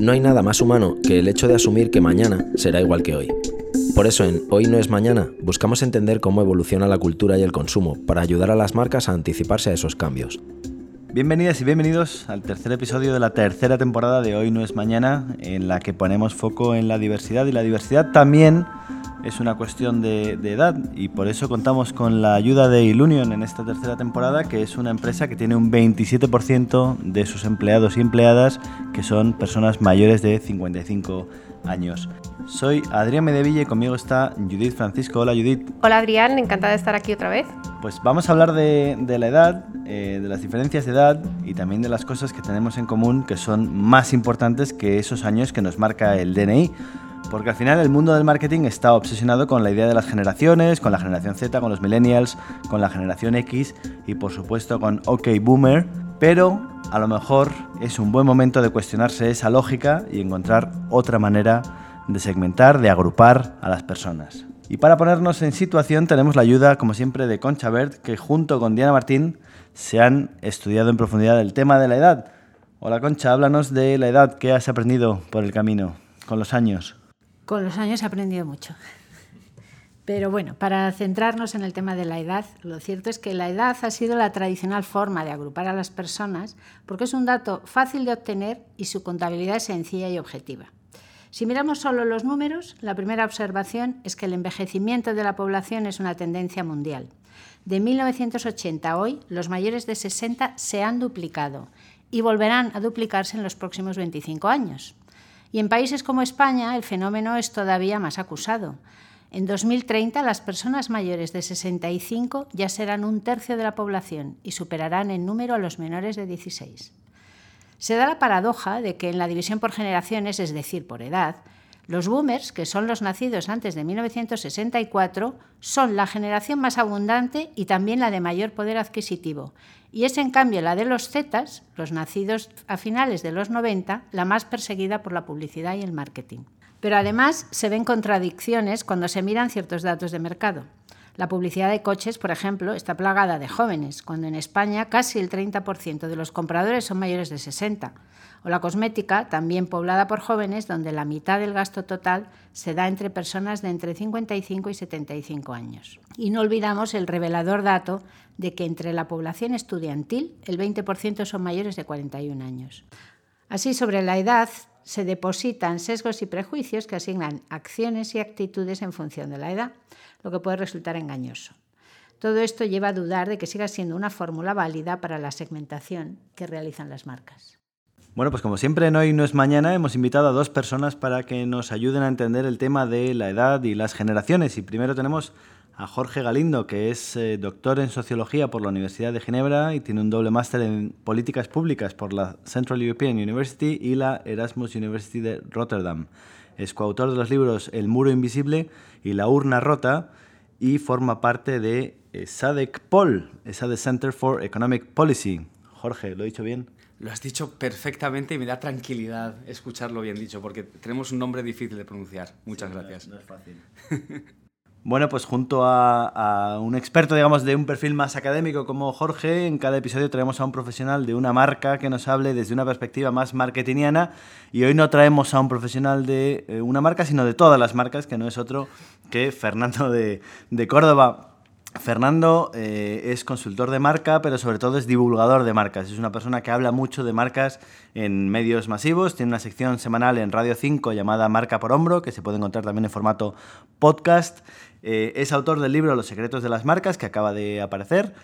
No hay nada más humano que el hecho de asumir que mañana será igual que hoy. Por eso en Hoy no es mañana buscamos entender cómo evoluciona la cultura y el consumo para ayudar a las marcas a anticiparse a esos cambios. Bienvenidas y bienvenidos al tercer episodio de la tercera temporada de Hoy no es mañana, en la que ponemos foco en la diversidad y la diversidad también es una cuestión de, edad y por eso contamos con la ayuda de Ilunion en esta tercera temporada, que es una empresa que tiene un 27% de sus empleados y empleadas que son personas mayores de 55 años. Soy Adrián Medevilla y conmigo está Judith Francisco. Hola Judith. Hola Adrián, encantada de estar aquí otra vez. Pues vamos a hablar de, la edad, eh, de las diferencias de edad y también de las cosas que tenemos en común que son más importantes que esos años que nos marca el DNI. Porque al final el mundo del marketing está obsesionado con la idea de las generaciones, con la generación Z, con los millennials, con la generación X y por supuesto con OK Boomer. Pero a lo mejor es un buen momento de cuestionarse esa lógica y encontrar otra manera de segmentar, de agrupar a las personas. Y para ponernos en situación tenemos la ayuda, como siempre, de Concha Bert, que junto con Diana Martín se han estudiado en profundidad el tema de la edad. Hola Concha, háblanos de la edad que has aprendido por el camino, con los años. Con los años he aprendido mucho. Pero bueno, para centrarnos en el tema de la edad, lo cierto es que la edad ha sido la tradicional forma de agrupar a las personas porque es un dato fácil de obtener y su contabilidad es sencilla y objetiva. Si miramos solo los números, la primera observación es que el envejecimiento de la población es una tendencia mundial. De 1980 a hoy, los mayores de 60 se han duplicado y volverán a duplicarse en los próximos 25 años. Y en países como España el fenómeno es todavía más acusado. En 2030 las personas mayores de 65 ya serán un tercio de la población y superarán en número a los menores de 16. Se da la paradoja de que en la división por generaciones, es decir, por edad, los boomers, que son los nacidos antes de 1964, son la generación más abundante y también la de mayor poder adquisitivo. Y es en cambio la de los Zetas, los nacidos a finales de los 90, la más perseguida por la publicidad y el marketing. Pero además se ven contradicciones cuando se miran ciertos datos de mercado. La publicidad de coches, por ejemplo, está plagada de jóvenes, cuando en España casi el 30% de los compradores son mayores de 60. O la cosmética, también poblada por jóvenes, donde la mitad del gasto total se da entre personas de entre 55 y 75 años. Y no olvidamos el revelador dato de que entre la población estudiantil el 20% son mayores de 41 años. Así, sobre la edad se depositan sesgos y prejuicios que asignan acciones y actitudes en función de la edad lo que puede resultar engañoso. Todo esto lleva a dudar de que siga siendo una fórmula válida para la segmentación que realizan las marcas. Bueno, pues como siempre en Hoy no es mañana hemos invitado a dos personas para que nos ayuden a entender el tema de la edad y las generaciones. Y primero tenemos a Jorge Galindo, que es eh, doctor en sociología por la Universidad de Ginebra y tiene un doble máster en políticas públicas por la Central European University y la Erasmus University de Rotterdam. Es coautor de los libros El muro invisible y La urna rota y forma parte de SADC POL, SADC Center for Economic Policy. Jorge, ¿lo he dicho bien? Lo has dicho perfectamente y me da tranquilidad escucharlo bien dicho, porque tenemos un nombre difícil de pronunciar. Muchas gracias. no es fácil. Bueno, pues junto a, un experto, digamos, de un perfil más académico como Jorge, en cada episodio traemos a un profesional de una marca que nos hable desde una perspectiva más marketingiana y hoy no traemos a un profesional de eh, una marca, sino de todas las marcas, que no es otro que Fernando de, Córdoba. Fernando eh, es consultor de marca, pero sobre todo es divulgador de marcas. Es una persona que habla mucho de marcas en medios masivos. Tiene una sección semanal en Radio 5 llamada Marca por Hombro, que se puede encontrar también en formato podcast. Eh, es autor del libro Los secretos de las marcas, que acaba de aparecer,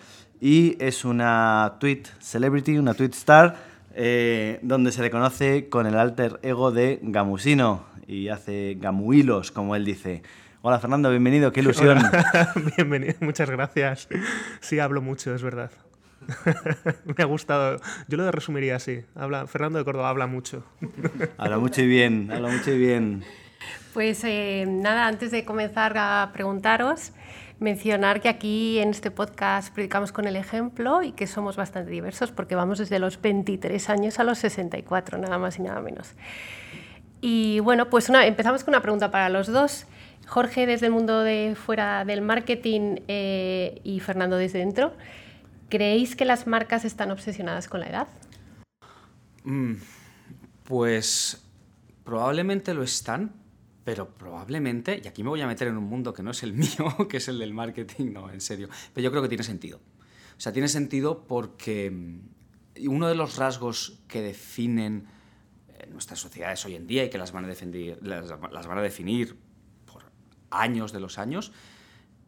y es una tweet celebrity, una tweet star, eh, donde se le conoce con el alter ego de Gamusino y hace gamuilos, como él dice. Hola Fernando, bienvenido, qué ilusión. bienvenido, muchas gracias. Sí, hablo mucho, es verdad. Me ha gustado. Yo lo resumiría así. Habla, Fernando de Córdoba habla mucho. habla mucho y bien, habla mucho y bien. Pues eh, nada, antes de comenzar a preguntaros, mencionar que aquí en este podcast predicamos con el ejemplo y que somos bastante diversos porque vamos desde los 23 años a los 64, nada más y nada menos. Y bueno, pues empezamos con una pregunta para los dos. Jorge desde el mundo de fuera del marketing eh, y Fernando desde dentro. ¿Creéis que las marcas están obsesionadas con la edad? Mm, pues probablemente lo están, pero probablemente, y aquí me voy a meter en un mundo que no es el mío, que es el del marketing, no, en serio, pero yo creo que tiene sentido. O sea, tiene sentido porque mm, uno de los rasgos que definen eh, nuestras sociedades hoy en día y que las van a, las, van a definir por años de los años,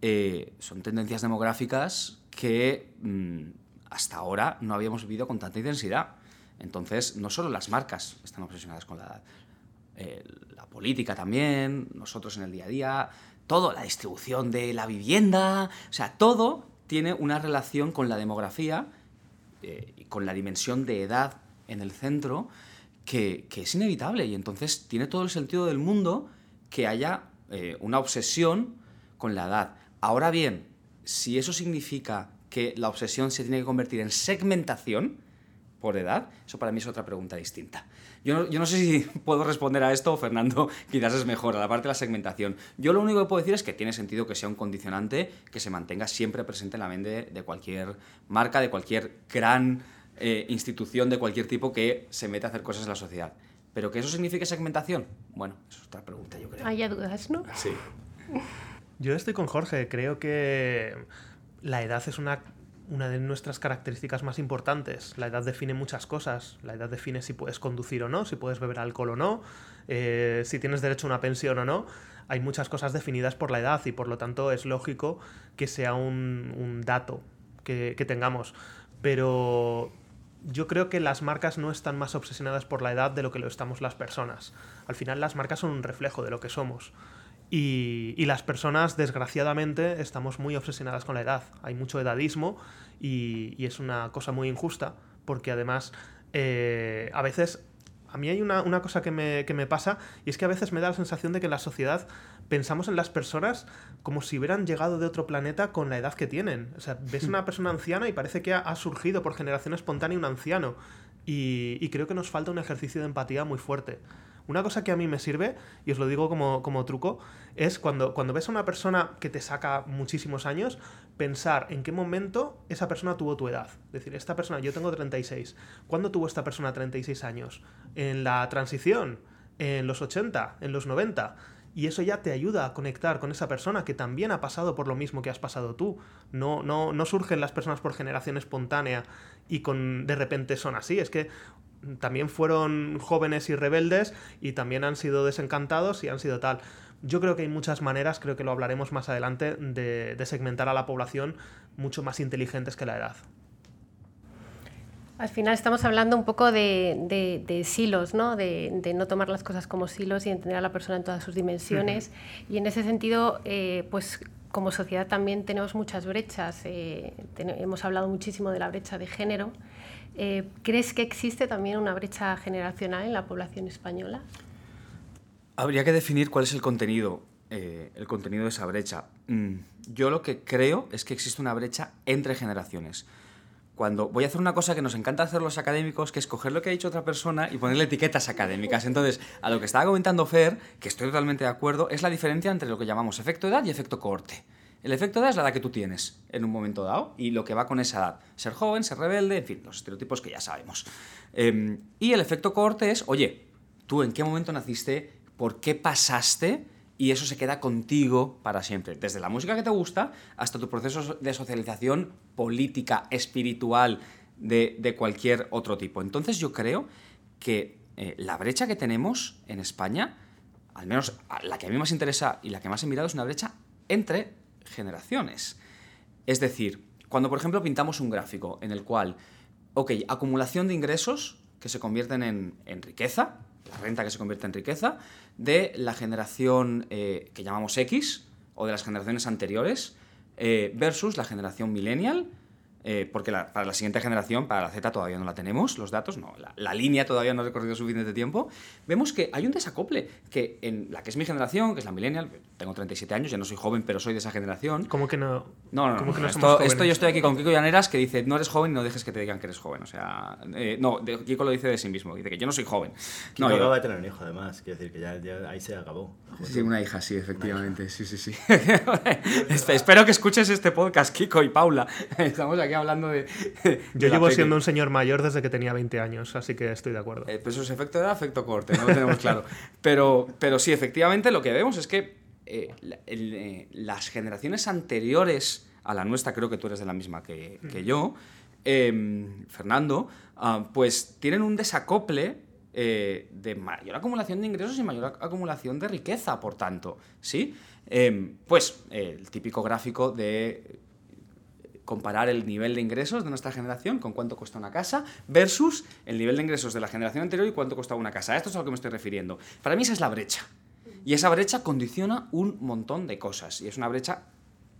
eh, son tendencias demográficas que mm, hasta ahora no habíamos vivido con tanta intensidad. Entonces, no solo las marcas están obsesionadas con la edad, eh, la política también, nosotros en el día a día, todo, la distribución de la vivienda, o sea, todo tiene una relación con la demografía eh, y con la dimensión de edad en el centro que, es inevitable y entonces tiene todo el sentido del mundo que haya eh, una obsesión con la edad. Ahora bien, si eso significa que la obsesión se tiene que convertir en segmentación por edad, eso para mí es otra pregunta distinta. Yo no, yo no, sé si puedo responder a esto, Fernando quizás es mejor, a la parte de la segmentación. Yo lo único que puedo decir es que tiene sentido que sea un condicionante que se mantenga siempre presente en la mente de cualquier marca, de cualquier gran eh, institución de cualquier tipo que se mete a hacer cosas en la sociedad. ¿Pero que eso signifique segmentación? Bueno, eso es otra pregunta, yo creo. Hay dudas, ¿no? Sí. Yo estoy con Jorge, creo que la edad es una, una de nuestras características más importantes. La edad define muchas cosas. La edad define si puedes conducir o no, si puedes beber alcohol o no, eh, si tienes derecho a una pensión o no. Hay muchas cosas definidas por la edad y por lo tanto es lógico que sea un, dato que, que tengamos. Pero yo creo que las marcas no están más obsesionadas por la edad de lo que lo estamos las personas. Al final las marcas son un reflejo de lo que somos. Y, las personas, desgraciadamente, estamos muy obsesionadas con la edad. Hay mucho edadismo y, es una cosa muy injusta porque además eh, a veces... A mí hay una, cosa que me, que me, pasa y es que a veces me da la sensación de que en la sociedad pensamos en las personas como si hubieran llegado de otro planeta con la edad que tienen. O sea, ves una persona anciana y parece que ha, surgido por generación espontánea un anciano. Y, y creo que nos falta un ejercicio de empatía muy fuerte. Una cosa que a mí me sirve, y os lo digo como, como truco, es cuando, cuando ves a una persona que te saca muchísimos años, pensar en qué momento esa persona tuvo tu edad. Es decir, esta persona, yo tengo 36. ¿Cuándo tuvo esta persona 36 años? ¿En la transición? ¿En los 80? ¿En los 90? y eso ya te ayuda a conectar con esa persona que también ha pasado por lo mismo que has pasado tú. No, no, no surgen las personas por generación espontánea y con de repente son así. Es que también fueron jóvenes y rebeldes y también han sido desencantados y han sido tal. Yo creo que hay muchas maneras, creo que lo hablaremos más adelante, de, segmentar a la población mucho más inteligentes que la edad. Al final estamos hablando un poco de, silos, ¿no? De, no tomar las cosas como silos y entender a la persona en todas sus dimensiones. Y en ese sentido, eh, pues como sociedad también tenemos muchas brechas. Eh, hemos hablado muchísimo de la brecha de género. Eh, ¿Crees que existe también una brecha generacional en la población española? Habría que definir cuál es el contenido, eh, el contenido de esa brecha. Mm, yo lo que creo es que existe una brecha entre generaciones. Cuando voy a hacer una cosa que nos encanta hacer los académicos, que es coger lo que ha dicho otra persona y ponerle etiquetas académicas. Entonces, a lo que estaba comentando Fer, que estoy totalmente de acuerdo, es la diferencia entre lo que llamamos efecto edad y efecto corte. El efecto edad es la edad que tú tienes en un momento dado y lo que va con esa edad. Ser joven, ser rebelde, en fin, los estereotipos que ya sabemos. Em, y el efecto corte es, oye, tú en qué momento naciste, por qué pasaste y eso se queda contigo para siempre. Desde la música que te gusta hasta tu proceso de socialización política, espiritual, de, cualquier otro tipo. Entonces yo creo que eh, la brecha que tenemos en España, al menos la que a mí más interesa y la que más he mirado, es una brecha entre generaciones. Es decir, cuando por ejemplo pintamos un gráfico en el cual, ok, acumulación de ingresos que se convierten en, riqueza, la renta que se convierte en riqueza, de la generación eh, que llamamos X o de las generaciones anteriores, eh, versus la generación millennial, eh, porque para la siguiente generación, para la Z todavía no la tenemos, los datos, no, la, línea todavía no ha recorrido suficiente tiempo, vemos que hay un desacople, que en la que es mi generación, que es la millennial, tengo 37 años, ya no soy joven, pero soy de esa generación. ¿Cómo que no? No, no, no, esto, esto, yo estoy aquí con Kiko Llaneras que dice, no eres joven y no dejes que te digan que eres joven, o sea, eh, no, Kiko lo dice de sí mismo, dice que yo no soy joven. Kiko no, acaba de tener un hijo además, quiere decir que ya, ahí se acabó. Sí, una hija, sí, efectivamente, sí, sí, sí. Espero que escuches este podcast, Kiko y Paula, estamos aquí aquí hablando de. Yo llevo siendo un señor mayor desde que tenía 20 años, así que estoy de acuerdo. Eh, pues eso es efecto de efecto corte, no lo tenemos claro. Pero, pero sí, efectivamente, lo que vemos es que eh, eh, las generaciones anteriores a la nuestra, creo que tú eres de la misma que, yo, em, Fernando, ah, pues tienen un desacople de mayor acumulación de ingresos y mayor acumulación de riqueza, por tanto, ¿sí? Em, pues el típico gráfico de comparar el nivel de ingresos de nuestra generación con cuánto cuesta una casa versus el nivel de ingresos de la generación anterior y cuánto costaba una casa. esto es a lo que me estoy refiriendo. Para mí esa es la brecha. Y esa brecha condiciona un montón de cosas. Y es una brecha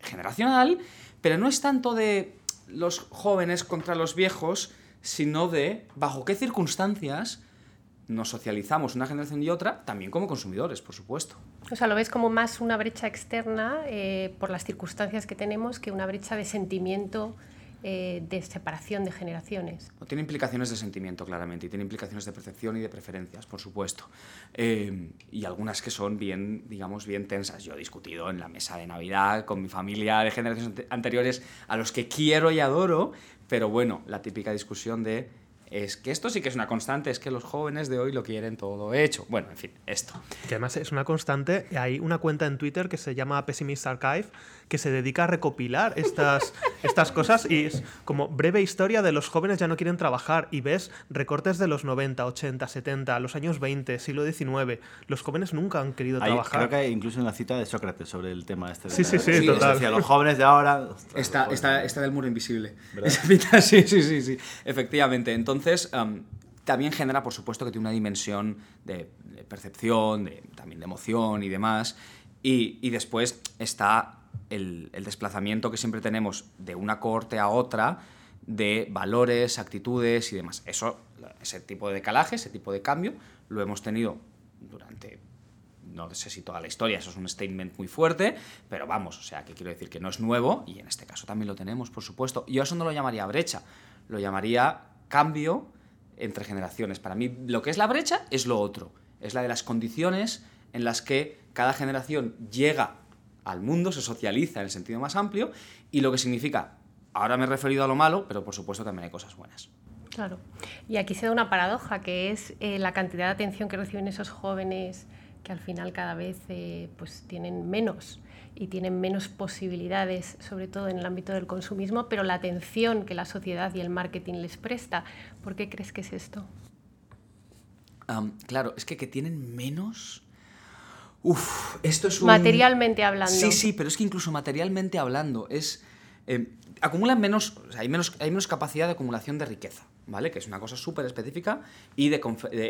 generacional, pero no es tanto de los jóvenes contra los viejos, sino de bajo qué circunstancias nos socializamos una generación y otra, también como consumidores, por supuesto. O sea, lo ves como más una brecha externa eh, por las circunstancias que tenemos que una brecha de sentimiento eh, de separación de generaciones. tiene implicaciones de sentimiento, claramente, y tiene implicaciones de percepción y de preferencias, por supuesto. Eh, y algunas que son bien, digamos, bien tensas. Yo he discutido en la mesa de Navidad con mi familia de generaciones anteriores a los que quiero y adoro, pero bueno, la típica discusión de es que esto sí que es una constante, es que los jóvenes de hoy lo quieren todo hecho. Bueno, en fin, esto. Que además es una constante. Hay una cuenta en Twitter que se llama Pessimist Archive que se dedica a recopilar estas, estas cosas y es como breve historia de los jóvenes ya no quieren trabajar y ves recortes de los 90, 80, 70, los años 20, siglo XIX. Los jóvenes nunca han querido trabajar. Creo que hay incluso una cita de Sócrates sobre el tema este. sí, sí, sí, total. los jóvenes de ahora... Está, está, está del muro invisible. sí, sí, sí, sí. Efectivamente. Entonces... también genera, por supuesto, que tiene una dimensión de, percepción, de, también de emoción y demás. Y, y, después está el, desplazamiento que siempre tenemos de una cohorte a otra de valores, actitudes y demás. Eso, ese tipo de decalaje, ese tipo de cambio, lo hemos tenido durante, no sé si toda la historia, eso es un statement muy fuerte, pero vamos, o sea, que quiero decir que no es nuevo y en este caso también lo tenemos, por supuesto. Yo eso no lo llamaría brecha, lo llamaría cambio entre generaciones. Para mí lo que es la brecha es lo otro, es la de las condiciones en las que cada generación llega al mundo, se socializa en el sentido más amplio y lo que significa, ahora me he referido a lo malo, pero por supuesto también hay cosas buenas. Claro. Y aquí se da una paradoja, que es eh, la cantidad de atención que reciben esos jóvenes que al final cada vez eh, pues tienen menos y tienen menos posibilidades, sobre todo en el ámbito del consumismo, pero la atención que la sociedad y el marketing les presta. ¿Por qué crees que es esto? claro, es que que tienen menos Uf, esto es un... Materialmente hablando. Sí, sí, pero es que incluso materialmente hablando es... Eh, acumulan menos, hay menos, hay menos capacidad de acumulación de riqueza, ¿vale? Que es una cosa súper específica y de,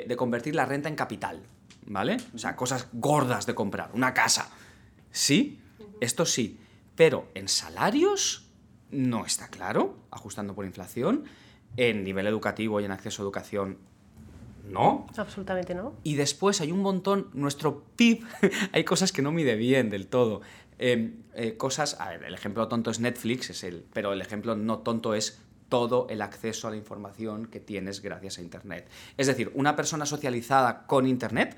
de, convertir la renta en capital, ¿vale? O sea, cosas gordas de comprar, una casa. Sí, esto sí, pero en salarios no está claro, ajustando por inflación, en nivel educativo y en acceso a educación no. Absolutamente no. Y después hay un montón, nuestro PIB, hay cosas que no mide bien del todo. Em, eh, cosas, a ver, el ejemplo tonto es Netflix, es el, pero el ejemplo no tonto es todo el acceso a la información que tienes gracias a Internet. Es decir, una persona socializada con Internet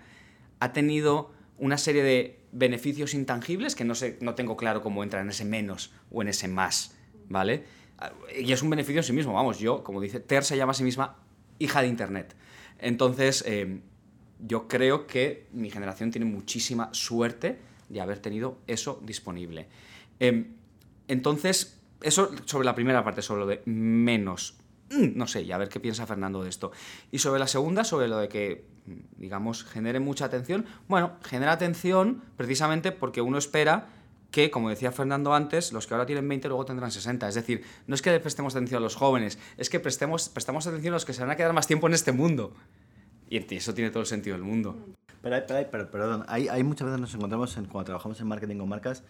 ha tenido una serie de beneficios intangibles que no, sé, no tengo claro cómo entra en ese menos o en ese más, ¿vale? Y es un beneficio en sí mismo, vamos, yo, como dice, Ter se llama a sí misma hija de Internet. Entonces, eh, yo creo que mi generación tiene muchísima suerte de haber tenido eso disponible. Em, entonces, eso sobre la primera parte, sobre lo de menos. Mm, no sé, y a ver qué piensa Fernando de esto. Y sobre la segunda, sobre lo de que, digamos, genere mucha atención. Bueno, genera atención precisamente porque uno espera que, como decía Fernando antes, los que ahora tienen 20 luego tendrán 60. Es decir, no es que prestemos atención a los jóvenes, es que prestemos, prestamos atención a los que se van a quedar más tiempo en este mundo. Y eso tiene todo el sentido del mundo. Pero, pero, pero perdón, hay, hay, muchas veces nos encontramos cuando trabajamos en marketing con marcas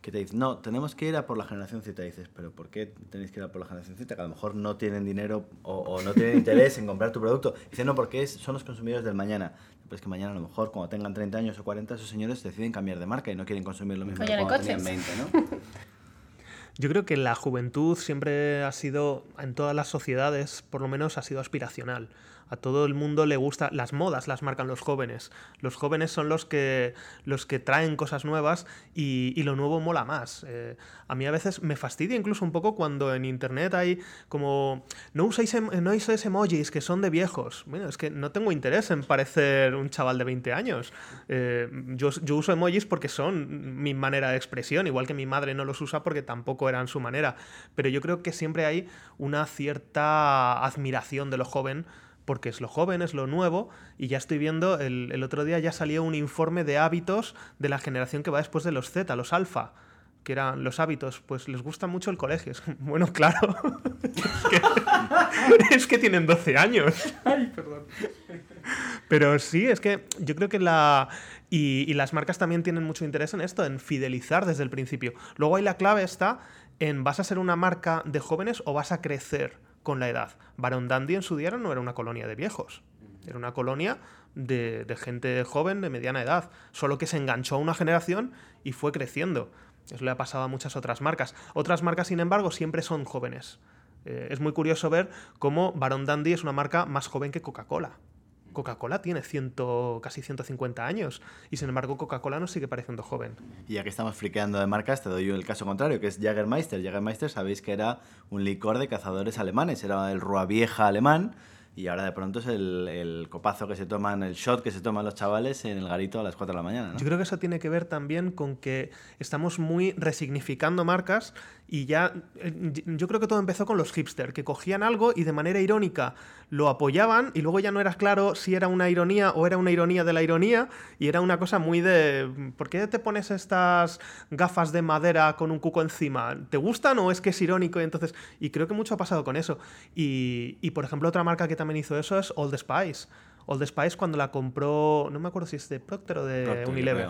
que te dicen, no, tenemos que ir a por la generación Z. Y dices, pero ¿por qué tenéis que ir a por la generación Z? Que a lo mejor no tienen dinero o, no tienen interés en comprar tu producto. Dicen, no, porque son los consumidores del mañana. Pues que mañana a lo mejor cuando tengan 30 años o 40, esos señores deciden cambiar de marca y no quieren consumir lo mismo que cuando tenían 20, ¿no? Yo creo que la juventud siempre ha sido, en todas las sociedades, por lo menos, ha sido aspiracional. A todo el mundo le gusta, las modas las marcan los jóvenes. Los jóvenes son los que, los que traen cosas nuevas y, lo nuevo mola más. Eh, a mí a veces me fastidia incluso un poco cuando en internet hay como, no uséis, em, no uséis emojis que son de viejos. Bueno, es que no tengo interés en parecer un chaval de 20 años. Eh, yo, yo uso emojis porque son mi manera de expresión, igual que mi madre no los usa porque tampoco eran su manera. Pero yo creo que siempre hay una cierta admiración de lo joven porque es lo joven, es lo nuevo, y ya estoy viendo, el, otro día ya salió un informe de hábitos de la generación que va después de los Z, los alfa, que eran los hábitos, pues les gusta mucho el colegio. Bueno, claro, es, que, tienen 12 años. Ay, perdón. Pero sí, es que yo creo que la... Y, y, las marcas también tienen mucho interés en esto, en fidelizar desde el principio. Luego ahí la clave está en ¿vas a ser una marca de jóvenes o vas a crecer? con la edad. Baron Dandy en su día no era una colonia de viejos, era una colonia de, gente joven, de mediana edad, solo que se enganchó a una generación y fue creciendo. Eso le ha pasado a muchas otras marcas. Otras marcas, sin embargo, siempre son jóvenes. Eh, es muy curioso ver cómo Baron Dandy es una marca más joven que Coca-Cola. Coca-Cola tiene ciento, casi 150 años y sin embargo Coca-Cola nos sigue pareciendo joven. Y ya que estamos friqueando de marcas, te doy el caso contrario, que es Jagermeister. Jagermeister sabéis que era un licor de cazadores alemanes, era el Rua Vieja alemán y ahora de pronto es el, copazo que se toman, el shot que se toman los chavales en el garito a las 4 de la mañana. Yo creo que eso tiene que ver también con que estamos muy resignificando marcas y ya, eh, yo creo que todo empezó con los hipster, que cogían algo y de manera irónica lo apoyaban y luego ya no eras claro si era una ironía o era una ironía de la ironía y era una cosa muy de, ¿por qué te pones estas gafas de madera con un cuco encima? ¿Te gustan o es que es irónico? Y entonces, y creo que mucho ha pasado con eso. Y, y por ejemplo, otra marca que también hizo eso es Old Spice. Old Spice cuando la compró, no me acuerdo si es de Procter o de Unilever,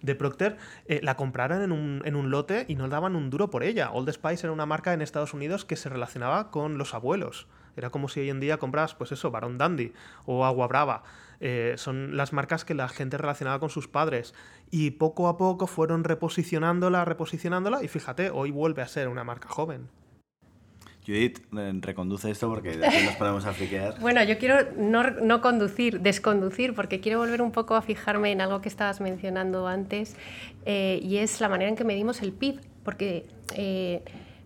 de Procter, eh, la compraron en un, en un, lote y no daban un duro por ella. Old Spice era una marca en Estados Unidos que se relacionaba con los abuelos. Era como si hoy en día compras, pues eso, Baron Dandy o Agua Brava. Eh, son las marcas que la gente relacionaba con sus padres. Y poco a poco fueron reposicionándola, reposicionándola, y fíjate, hoy vuelve a ser una marca joven. Judith, reconduce esto porque después nos podemos friquear. bueno, yo quiero no, no, conducir, desconducir, porque quiero volver un poco a fijarme en algo que estabas mencionando antes, eh, y es la manera en que medimos el PIB, porque eh,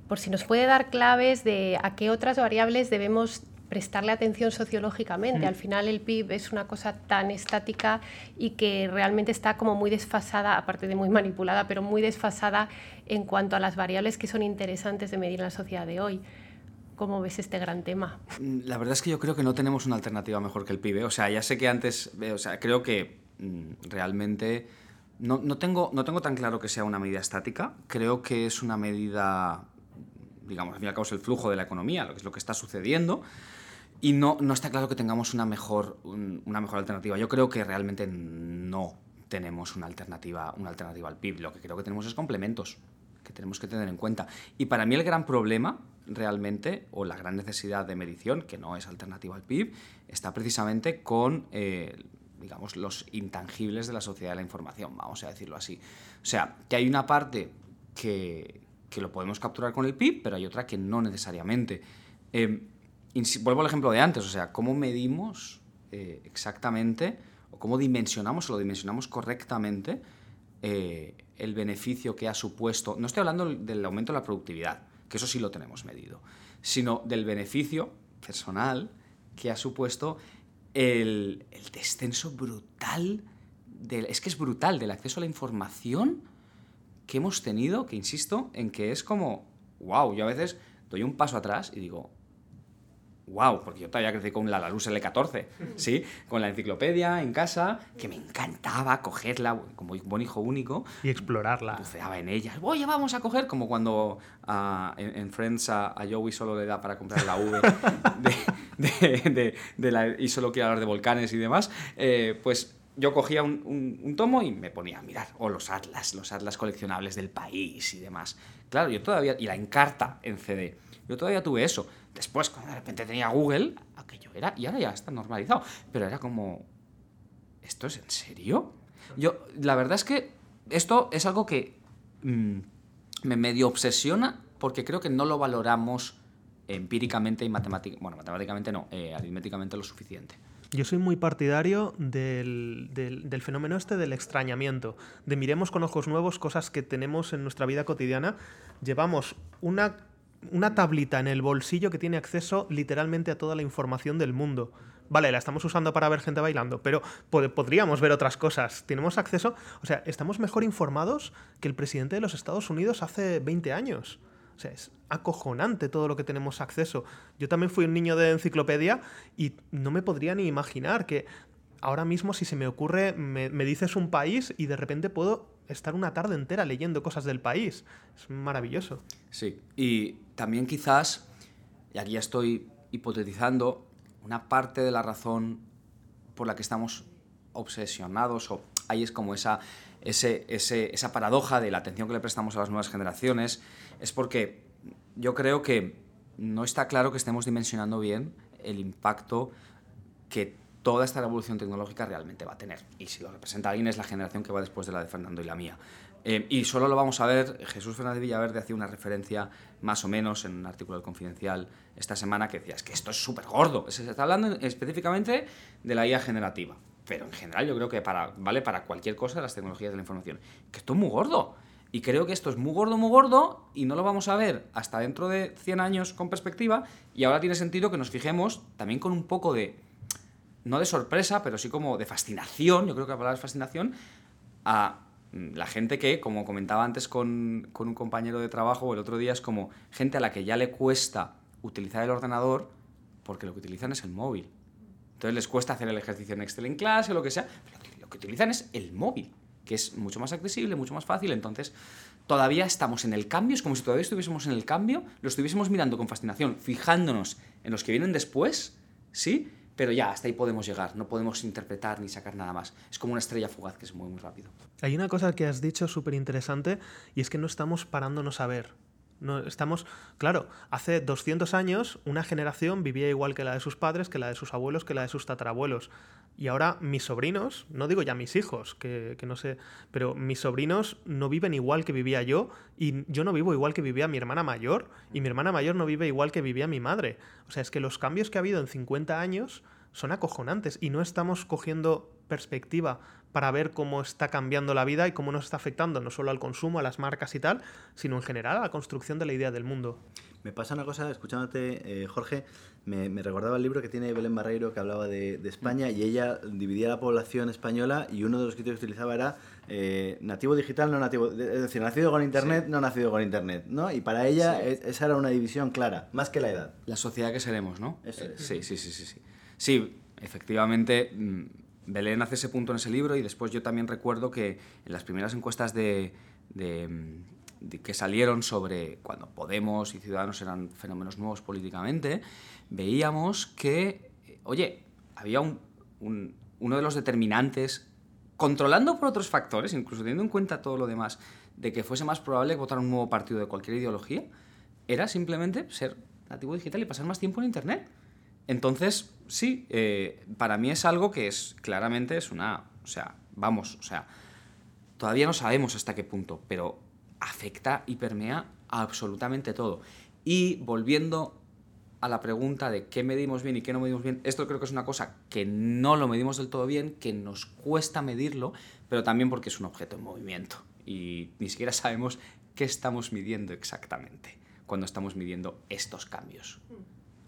por si nos puede dar claves de a qué otras variables debemos prestarle atención sociológicamente. Al final el PIB es una cosa tan estática y que realmente está como muy desfasada, aparte de muy manipulada, pero muy desfasada en cuanto a las variables que son interesantes de medir en la sociedad de hoy. ¿Cómo ves este gran tema? Mm, la verdad es que yo creo que no tenemos una alternativa mejor que el PIB. O sea, ya sé que antes, eh, o sea, creo que mm, realmente no, no, tengo, no tengo tan claro que sea una medida estática. Creo que es una medida, digamos, al fin y al cabo es el flujo de la economía, lo que es lo que está sucediendo. Y no, no está claro que tengamos una mejor, una mejor alternativa. Yo creo que realmente no tenemos una alternativa, una alternativa al PIB. Lo que creo que tenemos es complementos que tenemos que tener en cuenta. Y para mí el gran problema realmente, o la gran necesidad de medición, que no es alternativa al PIB, está precisamente con, eh, digamos, los intangibles de la sociedad de la información, vamos a decirlo así. O sea, que hay una parte que, que lo podemos capturar con el PIB, pero hay otra que no necesariamente. Eh, vuelvo al ejemplo de antes, o sea, ¿cómo medimos eh, exactamente, o cómo dimensionamos, o lo dimensionamos correctamente, el beneficio que ha supuesto, no estoy hablando del aumento de la productividad, que eso sí lo tenemos medido, sino del beneficio personal que ha supuesto el, descenso brutal, del, es que es brutal, del acceso a la información que hemos tenido, que insisto, en que es como, wow, yo a veces doy un paso atrás y digo, wow, porque yo todavía crecí con la Laluz L14, ¿sí? Con la enciclopedia en casa, que me encantaba cogerla como buen hijo único. Y explorarla. Buceaba en ella. Oye, vamos a coger, como cuando ah, en, Friends a, Joey solo le da para comprar la V de, la, y solo quiere hablar de volcanes y demás, eh, pues yo cogía un, tomo y me ponía a mirar, o los atlas, los atlas coleccionables del país y demás. Claro, yo todavía, y la encarta en CD, yo todavía tuve eso. Después, cuando de repente tenía Google, aquello era, y ahora ya está normalizado, pero era como, ¿esto es en serio? Yo, la verdad es que esto es algo que mm, me medio obsesiona porque creo que no lo valoramos empíricamente y matemáticamente, bueno, matemáticamente no, eh, aritméticamente lo suficiente. Yo soy muy partidario del, del, fenómeno este del extrañamiento, de miremos con ojos nuevos cosas que tenemos en nuestra vida cotidiana. Llevamos una, una tablita en el bolsillo que tiene acceso literalmente a toda la información del mundo. Vale, la estamos usando para ver gente bailando, pero pod podríamos ver otras cosas. Tenemos acceso, o sea, estamos mejor informados que el presidente de los Estados Unidos hace 20 años. O sea, es acojonante todo lo que tenemos acceso. Yo también fui un niño de enciclopedia y no me podría ni imaginar que ahora mismo si se me ocurre, me, me dices un país y de repente puedo estar una tarde entera leyendo cosas del país. Es maravilloso. Sí, y también quizás, y aquí ya estoy hipotetizando, una parte de la razón por la que estamos obsesionados o ahí es como esa, ese, esa paradoja de la atención que le prestamos a las nuevas generaciones, es porque yo creo que no está claro que estemos dimensionando bien el impacto que toda esta revolución tecnológica realmente va a tener. Y si lo representa alguien es la generación que va después de la de Fernando y la mía. Eh, y solo lo vamos a ver, Jesús Fernández Villaverde hacía una referencia más o menos en un artículo del Confidencial esta semana que decía, es que esto es súper gordo. Se está hablando específicamente de la IA generativa pero en general yo creo que para, vale para cualquier cosa las tecnologías de la información. Que esto es muy gordo. Y creo que esto es muy gordo, muy gordo, y no lo vamos a ver hasta dentro de 100 años con perspectiva. Y ahora tiene sentido que nos fijemos también con un poco de, no de sorpresa, pero sí como de fascinación, yo creo que la palabra es fascinación, a la gente que, como comentaba antes con, con un compañero de trabajo el otro día, es como gente a la que ya le cuesta utilizar el ordenador porque lo que utilizan es el móvil. Entonces les cuesta hacer el ejercicio en Excel en clase o lo que sea. Lo, que, lo que utilizan es el móvil, que es mucho más accesible, mucho más fácil. Entonces todavía estamos en el cambio, es como si todavía estuviésemos en el cambio, lo estuviésemos mirando con fascinación, fijándonos en los que vienen después, ¿sí? Pero ya, hasta ahí podemos llegar, no podemos interpretar ni sacar nada más. Es como una estrella fugaz que se mueve muy rápido. Hay una cosa que has dicho súper interesante y es que no estamos parándonos a ver. No, estamos, claro, hace 200 años una generación vivía igual que la de sus padres, que la de sus abuelos, que la de sus tatarabuelos. Y ahora mis sobrinos, no digo ya mis hijos, que, que, no sé, pero mis sobrinos no viven igual que vivía yo y yo no vivo igual que vivía mi hermana mayor y mi hermana mayor no vive igual que vivía mi madre. O sea, es que los cambios que ha habido en 50 años son acojonantes y no estamos cogiendo perspectiva para ver cómo está cambiando la vida y cómo nos está afectando no solo al consumo, a las marcas y tal, sino en general a la construcción de la idea del mundo. Me pasa una cosa, escuchándote, eh, Jorge, me, me, recordaba el libro que tiene Belén Barreiro que hablaba de, de, España y ella dividía la población española y uno de los criterios que utilizaba era eh, nativo digital, no nativo, es decir, nacido con Internet, sí. no nacido con Internet, ¿no? Y para ella sí. es, esa era una división clara, más que la edad. La sociedad que seremos, ¿no? Eso es. Sí, sí, sí, sí. Sí, sí efectivamente Belén hace ese punto en ese libro y después yo también recuerdo que en las primeras encuestas de, que salieron sobre cuando Podemos y Ciudadanos eran fenómenos nuevos políticamente, veíamos que, oye, había un, un, uno de los determinantes, controlando por otros factores, incluso teniendo en cuenta todo lo demás, de que fuese más probable votar un nuevo partido de cualquier ideología, era simplemente ser nativo digital y pasar más tiempo en Internet. Entonces, sí, eh, para mí es algo que es claramente es una, o sea, vamos, o sea, todavía no sabemos hasta qué punto, pero afecta y permea absolutamente todo. Y volviendo a la pregunta de qué medimos bien y qué no medimos bien, esto creo que es una cosa que no lo medimos del todo bien, que nos cuesta medirlo, pero también porque es un objeto en movimiento y ni siquiera sabemos qué estamos midiendo exactamente cuando estamos midiendo estos cambios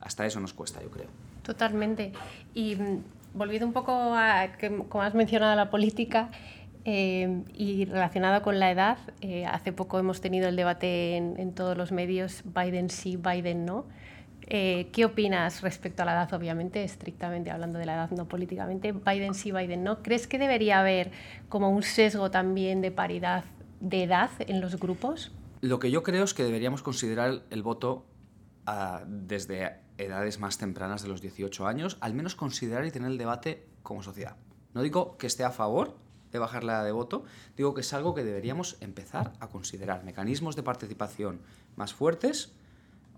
hasta eso nos cuesta, yo creo. Totalmente. Y mm, volviendo un poco a, que, como has mencionado, la política eh, y relacionado con la edad, eh, hace poco hemos tenido el debate en, en, todos los medios, Biden sí, Biden no. Eh, ¿Qué opinas respecto a la edad, obviamente, estrictamente hablando de la edad, no políticamente? Biden sí, Biden no. ¿Crees que debería haber como un sesgo también de paridad de edad en los grupos? Lo que yo creo es que deberíamos considerar el voto uh, desde edades más tempranas de los 18 años, al menos considerar y tener el debate como sociedad. No digo que esté a favor de bajar la edad de voto, digo que es algo que deberíamos empezar a considerar. Mecanismos de participación más fuertes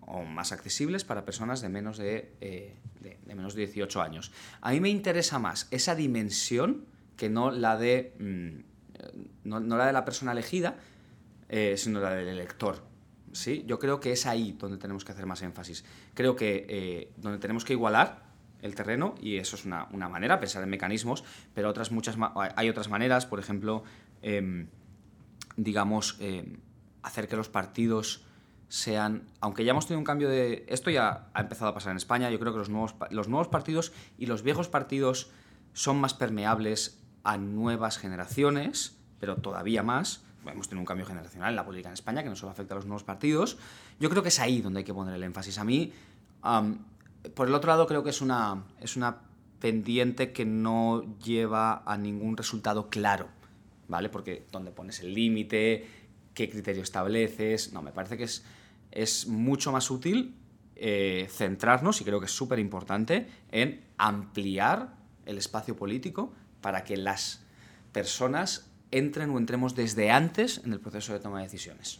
o más accesibles para personas de menos de, eh, de, menos de 18 años. A mí me interesa más esa dimensión que no la de, mmm, no, no, la, de la persona elegida, eh, sino la del elector. ¿Sí? Yo creo que es ahí donde tenemos que hacer más énfasis. Creo que eh, donde tenemos que igualar el terreno, y eso es una, una, manera, pensar en mecanismos, pero otras muchas hay otras maneras, por ejemplo, em, digamos, em, hacer que los partidos sean, aunque ya hemos tenido un cambio de... Esto ya ha empezado a pasar en España, yo creo que los nuevos, los nuevos partidos y los viejos partidos son más permeables a nuevas generaciones, pero todavía más. Hemos tenido un cambio generacional en la política en España que no solo afecta a los nuevos partidos. Yo creo que es ahí donde hay que poner el énfasis. A mí, por el otro lado, creo que es una, es una pendiente que no lleva a ningún resultado claro, ¿vale? Porque dónde pones el límite, qué criterio estableces, no, me parece que es, es mucho más útil eh, centrarnos, y creo que es súper importante, en ampliar el espacio político para que las personas entren o entremos desde antes en el proceso de toma de decisiones.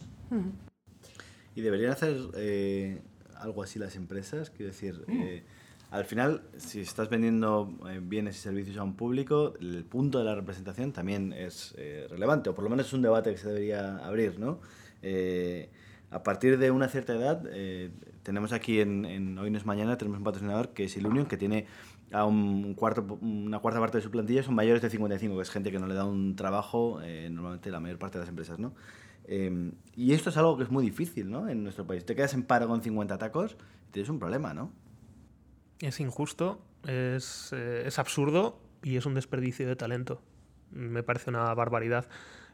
Y deberían hacer eh, algo así las empresas, quiero decir, eh, al final, si estás vendiendo eh, bienes y servicios a un público, el punto de la representación también es relevante, o por lo menos es un debate que se debería abrir, ¿no? a partir de una cierta edad, tenemos aquí en, en, Hoy no es mañana, tenemos un patrocinador que es Ilunion, que tiene a un cuarto, una cuarta parte de su plantilla son mayores de 55, que es gente que no le da un trabajo, eh, normalmente la mayor parte de las empresas, ¿no? Em, y esto es algo que es muy difícil, ¿no? En nuestro país. Te quedas en paro con 50 tacos tienes un problema, ¿no? Es injusto, es, eh, es absurdo y es un desperdicio de talento. Me parece una barbaridad.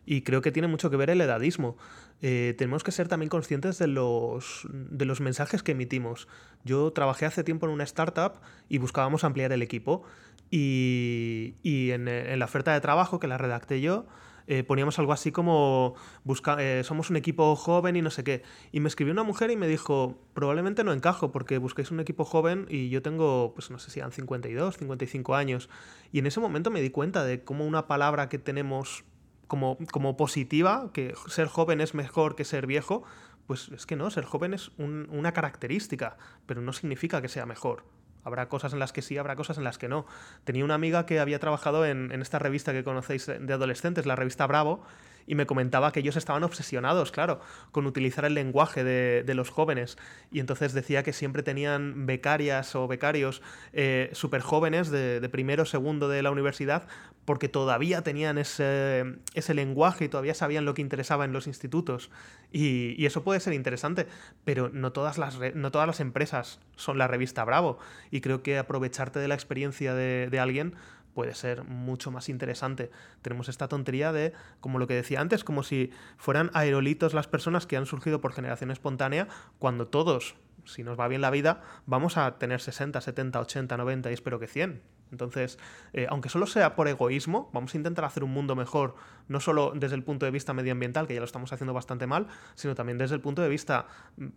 Y creo que tiene mucho que ver el edadismo. Eh, tenemos que ser también conscientes de los, de los mensajes que emitimos. Yo trabajé hace tiempo en una startup y buscábamos ampliar el equipo. Y, y en, en, la oferta de trabajo, que la redacté yo, eh, poníamos algo así como busca, eh, somos un equipo joven y no sé qué. Y me escribió una mujer y me dijo, probablemente no encajo porque busquéis un equipo joven y yo tengo, pues no sé si eran 52, 55 años. Y en ese momento me di cuenta de cómo una palabra que tenemos como, como positiva, que ser joven es mejor que ser viejo, pues es que no, ser joven es una característica, pero no significa que sea mejor. Habrá cosas en las que sí, habrá cosas en las que no. Tenía una amiga que había trabajado en, en esta revista que conocéis de adolescentes, la revista Bravo, y me comentaba que ellos estaban obsesionados, claro, con utilizar el lenguaje de, de los jóvenes. Y entonces decía que siempre tenían becarias o becarios eh, súper jóvenes de, de primero o segundo de la universidad porque todavía tenían ese, ese, lenguaje y todavía sabían lo que interesaba en los institutos. Y, y eso puede ser interesante, pero no todas, las, no todas las empresas son la revista Bravo. Y creo que aprovecharte de la experiencia de, de alguien puede ser mucho más interesante. Tenemos esta tontería de, como lo que decía antes, como si fueran aerolitos las personas que han surgido por generación espontánea, cuando todos, si nos va bien la vida, vamos a tener 60, 70, 80, 90 y espero que 100. Entonces, eh, aunque solo sea por egoísmo, vamos a intentar hacer un mundo mejor, no solo desde el punto de vista medioambiental, que ya lo estamos haciendo bastante mal, sino también desde el punto de vista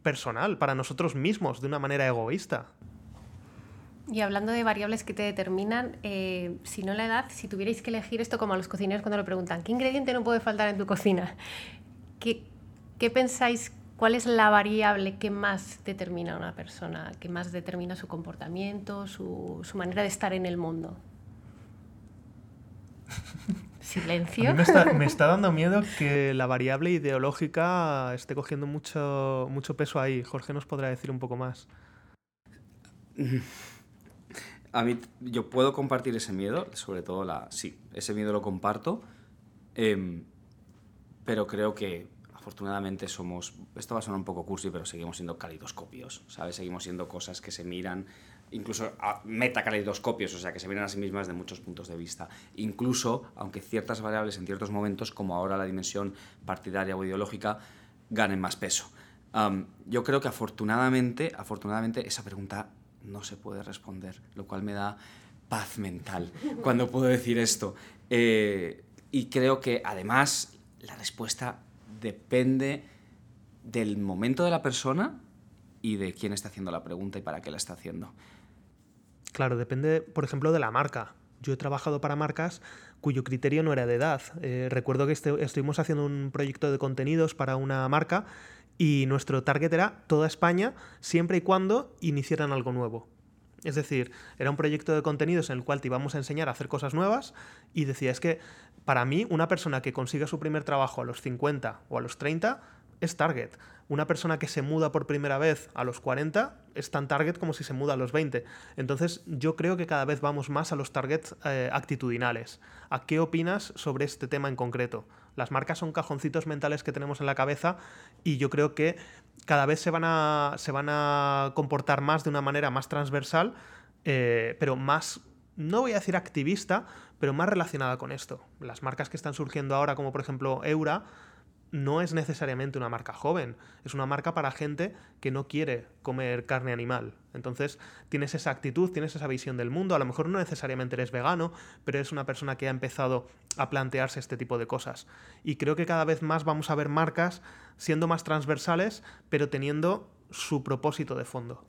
personal, para nosotros mismos, de una manera egoísta. Y hablando de variables que te determinan, eh, si no la edad, si tuvierais que elegir esto como a los cocineros cuando lo preguntan, ¿qué ingrediente no puede faltar en tu cocina? ¿Qué, qué pensáis? ¿Cuál es la variable que más determina a una persona, que más determina su comportamiento, su, su manera de estar en el mundo? Silencio. Me está, me está, dando miedo que la variable ideológica esté cogiendo mucho, mucho peso ahí. Jorge nos podrá decir un poco más. A mí, yo puedo compartir ese miedo, sobre todo la. Sí, ese miedo lo comparto. Eh, pero creo que afortunadamente somos. Esto va a sonar un poco cursi, pero seguimos siendo calidoscopios, ¿sabes? Seguimos siendo cosas que se miran, incluso metacalidoscopios, o sea, que se miran a sí mismas de muchos puntos de vista. Incluso, aunque ciertas variables en ciertos momentos, como ahora la dimensión partidaria o ideológica, ganen más peso. Um, yo creo que afortunadamente, afortunadamente, esa pregunta no se puede responder, lo cual me da paz mental cuando puedo decir esto. Eh, y creo que además la respuesta depende del momento de la persona y de quién está haciendo la pregunta y para qué la está haciendo. Claro, depende, por ejemplo, de la marca. Yo he trabajado para marcas cuyo criterio no era de edad. Eh, recuerdo que este, estuvimos haciendo un proyecto de contenidos para una marca y nuestro target era toda España siempre y cuando iniciaran algo nuevo. Es decir, era un proyecto de contenidos en el cual te íbamos a enseñar a hacer cosas nuevas y decía, es que para mí una persona que consiga su primer trabajo a los 50 o a los 30 es target. Una persona que se muda por primera vez a los 40 es tan target como si se muda a los 20. Entonces yo creo que cada vez vamos más a los targets eh, actitudinales. ¿A qué opinas sobre este tema en concreto? Las marcas son cajoncitos mentales que tenemos en la cabeza y yo creo que cada vez se van a, se van a comportar más de una manera más transversal, eh, pero más no voy a decir activista, pero más relacionada con esto. Las marcas que están surgiendo ahora, como por ejemplo Eura, no es necesariamente una marca joven, es una marca para gente que no quiere comer carne animal. Entonces tienes esa actitud, tienes esa visión del mundo, a lo mejor no necesariamente eres vegano, pero es una persona que ha empezado a plantearse este tipo de cosas. Y creo que cada vez más vamos a ver marcas siendo más transversales, pero teniendo su propósito de fondo.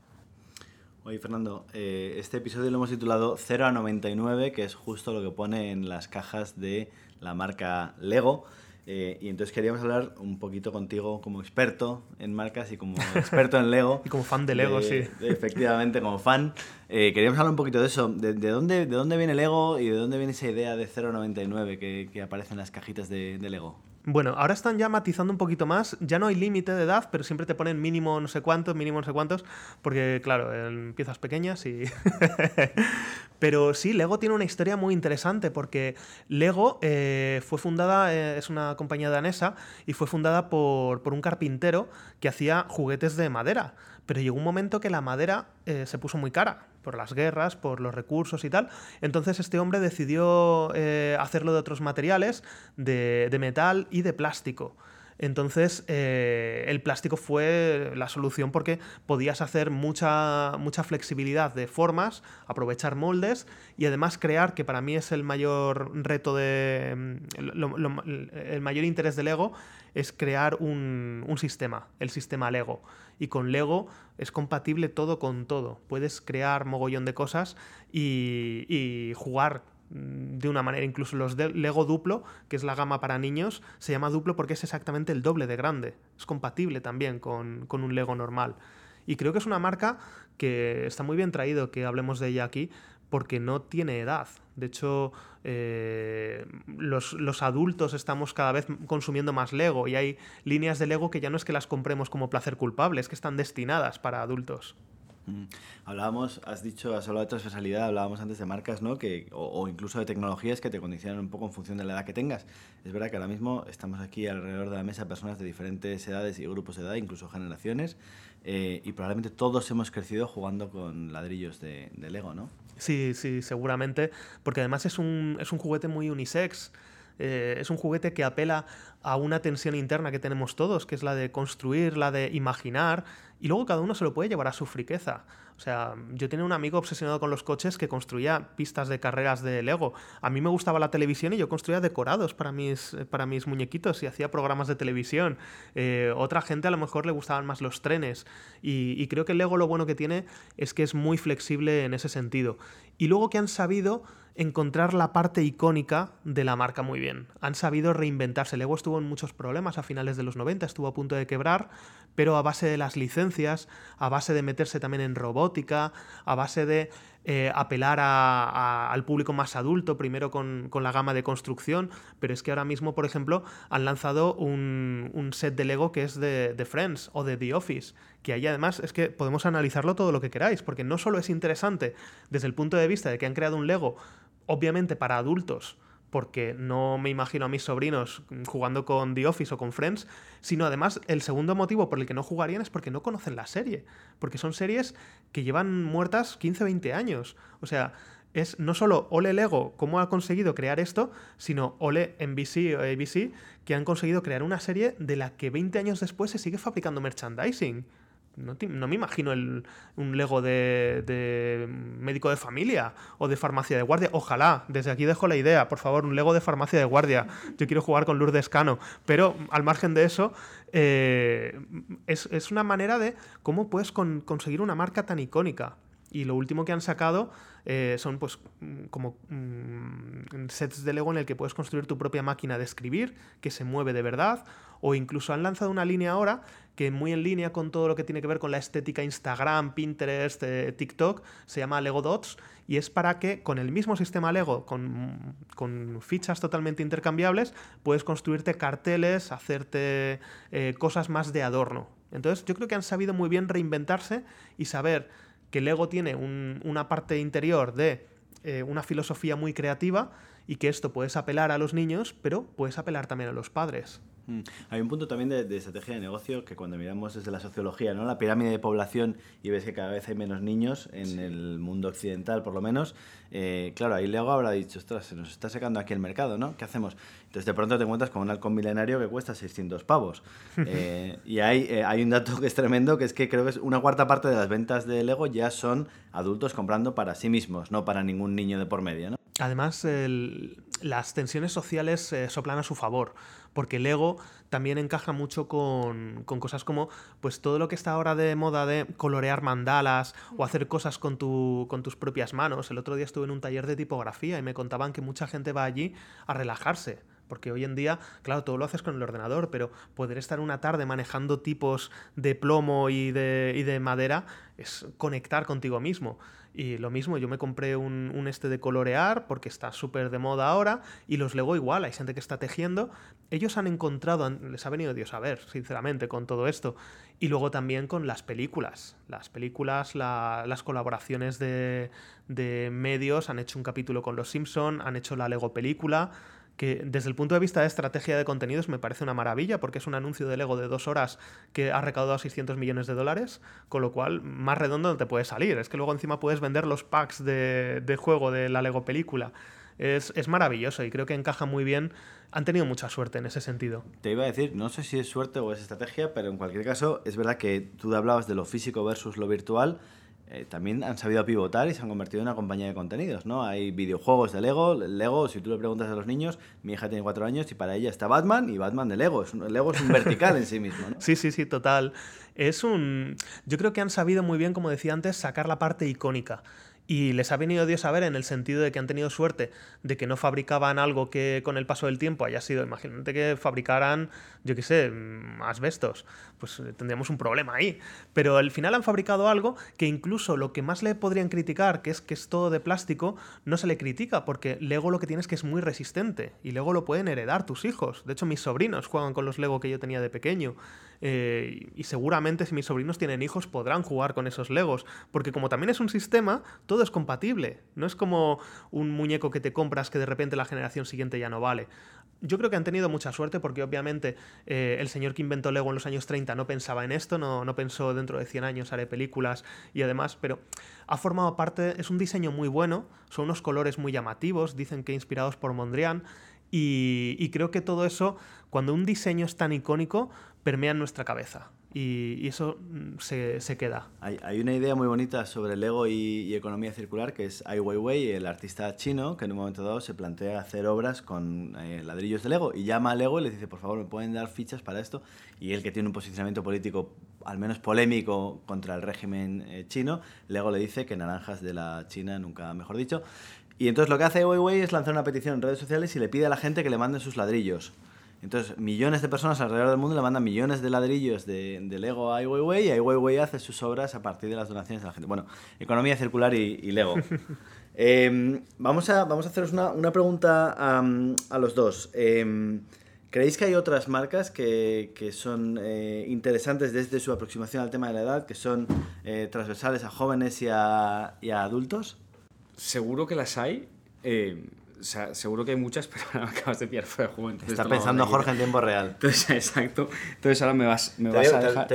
Oye, Fernando, eh, este episodio lo hemos titulado 0 a 99, que es justo lo que pone en las cajas de la marca Lego. Eh, y entonces queríamos hablar un poquito contigo como experto en marcas y como experto en Lego. y como fan de Lego, sí. efectivamente, como fan. Eh, queríamos hablar un poquito de eso. De, dónde, ¿De dónde viene Lego y de dónde viene esa idea de 0,99 que, que aparece en las cajitas de, de Lego? Bueno, ahora están ya matizando un poquito más. Ya no hay límite de edad, pero siempre te ponen mínimo no sé cuántos, mínimo no sé cuántos, porque claro, en piezas pequeñas y... pero sí, Lego tiene una historia muy interesante, porque Lego eh, fue fundada, eh, es una compañía danesa, y fue fundada por, por, un carpintero que hacía juguetes de madera. Pero llegó un momento que la madera eh, se puso muy cara por las guerras, por los recursos y tal. Entonces este hombre decidió eh, hacerlo de otros materiales, de, de metal y de plástico. Entonces, eh, el plástico fue la solución porque podías hacer mucha, mucha flexibilidad de formas, aprovechar moldes y además crear, que para mí es el mayor reto de. el mayor interés de Lego, es crear un, un sistema, el sistema Lego. Y con Lego es compatible todo con todo. Puedes crear mogollón de cosas y, y jugar Mm, de una manera. Incluso los de Lego Duplo, que es la gama para niños, se llama Duplo porque es exactamente el doble de grande. Es compatible también con, un Lego normal. Y creo que es una marca que está muy bien traído que hablemos de ella aquí, porque no tiene edad. De hecho, eh, los, los, adultos estamos cada vez consumiendo más Lego y hay líneas de Lego que ya no es que las compremos como placer culpable, es que están destinadas para adultos. Mm. Hablábamos, has dicho, has hablado de transversalidad, hablábamos antes de marcas, ¿no? Que, o, incluso de tecnologías que te condicionan un poco en función de la edad que tengas. Es verdad que ahora mismo estamos aquí alrededor de la mesa personas de diferentes edades y grupos de edad, incluso generaciones, eh, y probablemente todos hemos crecido jugando con ladrillos de, de, Lego, ¿no? Sí, sí, seguramente, porque además es un, es un juguete muy unisex. Eh, es un juguete que apela a una tensión interna que tenemos todos, que es la de construir, la de imaginar, y luego cada uno se lo puede llevar a su friqueza. O sea, yo tenía un amigo obsesionado con los coches que construía pistas de carreras de Lego. A mí me gustaba la televisión y yo construía decorados para mis, para mis muñequitos y hacía programas de televisión. Eh, otra gente a lo mejor le gustaban más los trenes. Y, y creo que Lego lo bueno que tiene es que es muy flexible en ese sentido. Y luego que han sabido encontrar la parte icónica de la marca muy bien. Han sabido reinventarse. Lego estuvo en muchos problemas a finales de los 90, estuvo a punto de quebrar, pero a base de las licencias, a base de meterse también en robótica, a base de eh, apelar al público más adulto, primero con, la gama de construcción, pero es que ahora mismo, por ejemplo, han lanzado un, set de Lego que es de, de, Friends o de The Office, que ahí además es que podemos analizarlo todo lo que queráis, porque no solo es interesante desde el punto de vista de que han creado un Lego, obviamente para adultos, porque no me imagino a mis sobrinos jugando con The Office o con Friends, sino además el segundo motivo por el que no jugarían es porque no conocen la serie, porque son series que llevan muertas 15, 20 años. O sea, es no solo Ole Lego cómo ha conseguido crear esto, sino Ole NBC o ABC que han conseguido crear una serie de la que 20 años después se sigue fabricando merchandising. No, me imagino un Lego de, médico de familia o de farmacia de guardia. Ojalá, desde aquí dejo la idea, por favor, un Lego de farmacia de guardia. Yo quiero jugar con Lourdes Cano. Pero al margen de eso, eh, es, una manera de cómo puedes conseguir una marca tan icónica. Y lo último que han sacado eh, son pues como mm, sets de Lego en el que puedes construir tu propia máquina de escribir, que se mueve de verdad, o incluso han lanzado una línea ahora que muy en línea con todo lo que tiene que ver con la estética Instagram, Pinterest, eh, TikTok, se llama Lego Dots y es para que con el mismo sistema Lego, con, con fichas totalmente intercambiables, puedes construirte carteles, hacerte eh, cosas más de adorno. Entonces yo creo que han sabido muy bien reinventarse y saber que Lego tiene una parte interior de eh, una filosofía muy creativa y que esto puedes apelar a los niños, pero puedes apelar también a los padres. Mm. Hay un punto también de, estrategia de negocio que cuando miramos desde la sociología, ¿no? la pirámide de población y ves que cada vez hay menos niños en el mundo occidental, por lo menos, eh, claro, ahí Lego habrá dicho, ostras, se nos está secando aquí el mercado, ¿no? ¿Qué hacemos? Entonces de pronto te encuentras con un halcón milenario que cuesta 600 pavos. Eh, y hay, eh, hay un dato que es tremendo, que es que creo que es una cuarta parte de las ventas de Lego ya son adultos comprando para sí mismos, no para ningún niño de por medio, ¿no? Además, las tensiones sociales soplan a su favor porque Lego también encaja mucho con, cosas como pues todo lo que está ahora de moda de colorear mandalas o hacer cosas con, tu, con tus propias manos. El otro día estuve en un taller de tipografía y me contaban que mucha gente va allí a relajarse. Porque hoy en día, claro, todo lo haces con el ordenador, pero poder estar una tarde manejando tipos de plomo y de, y de madera es conectar contigo mismo. Y lo mismo, yo me compré un, este de colorear porque está súper de moda ahora y los Lego igual, hay gente que está tejiendo. Ellos han encontrado, les ha venido Dios a ver, sinceramente, con todo esto. Y luego también con las películas. Las películas, las colaboraciones de, de medios, han hecho un capítulo con Los Simpson, han hecho la Lego película que desde el punto de vista de estrategia de contenidos me parece una maravilla porque es un anuncio de Lego de dos horas que ha recaudado 600 millones de dólares, con lo cual más redondo no te puede salir. Es que luego encima puedes vender los packs de, juego de la Lego película. Es, es, maravilloso y creo que encaja muy bien. Han tenido mucha suerte en ese sentido. Te iba a decir, no sé si es suerte o es estrategia, pero en cualquier caso es verdad que tú hablabas de lo físico versus lo virtual. Eh, también han sabido pivotar y se han convertido en una compañía de contenidos, ¿no? Hay videojuegos de Lego, Lego, si tú le preguntas a los niños, mi hija tiene cuatro años y para ella está Batman y Batman de Lego, es Lego es un vertical en sí mismo. Sí, sí, sí, total. Es un... Yo creo que han sabido muy bien, como decía antes, sacar la parte icónica. Y les ha venido Dios a ver en el sentido de que han tenido suerte de que no fabricaban algo que con el paso del tiempo haya sido, imagínate que fabricaran, yo qué sé, mm, asbestos, pues eh, tendríamos un problema ahí. Pero al final han fabricado algo que incluso lo que más le podrían criticar, que es que es todo de plástico, no se le critica, porque Lego lo que tiene es que es muy resistente y Lego lo pueden heredar tus hijos. De hecho, mis sobrinos juegan con los Lego que yo tenía de pequeño. Eh, y seguramente si mis sobrinos tienen hijos podrán jugar con esos Legos, porque como también es un sistema, todo es compatible. No es como un muñeco que te compras que de repente la generación siguiente ya no vale. Yo creo que han tenido mucha suerte porque obviamente eh, el señor que inventó Lego en los años 30 no pensaba en esto, no, no pensó dentro de 100 años haré películas y además, pero ha formado parte, es un diseño muy bueno, son unos colores muy llamativos, dicen que inspirados por Mondrian y, creo que todo eso, cuando un diseño es tan icónico, permea en nuestra cabeza. Y, eso mm, se, queda. Hay, una idea muy bonita sobre Lego y, y, economía circular, que es Ai Weiwei, el artista chino, que en un momento dado se plantea hacer obras con eh, ladrillos de Lego y llama a Lego y le dice, por favor, ¿me pueden dar fichas para esto? Y él, que tiene un posicionamiento político al menos polémico contra el régimen eh, chino, Lego le dice que naranjas de la China, nunca mejor dicho, y entonces lo que hace Weiwei es lanzar una petición en redes sociales y le pide a la gente que le manden sus ladrillos. Entonces, millones de personas alrededor del mundo le mandan millones de ladrillos de, Lego a Ai Weiwei y Ai Weiwei hace sus obras a partir de las donaciones de la gente. Bueno, economía circular y, Lego. Em, vamos, a, vamos a haceros una, una pregunta a los dos. Em, ¿Creéis que hay otras marcas que, que son eh, interesantes desde su aproximación al tema de la edad, que son eh, transversales a jóvenes y a, y a adultos? Seguro que las hay. O sea, seguro que hay muchas, pero ahora me acabas de pillar fuera de juego. Está pensando Jorge en tiempo real. Entonces, exacto. Entonces ahora me vas, me vas a dejar...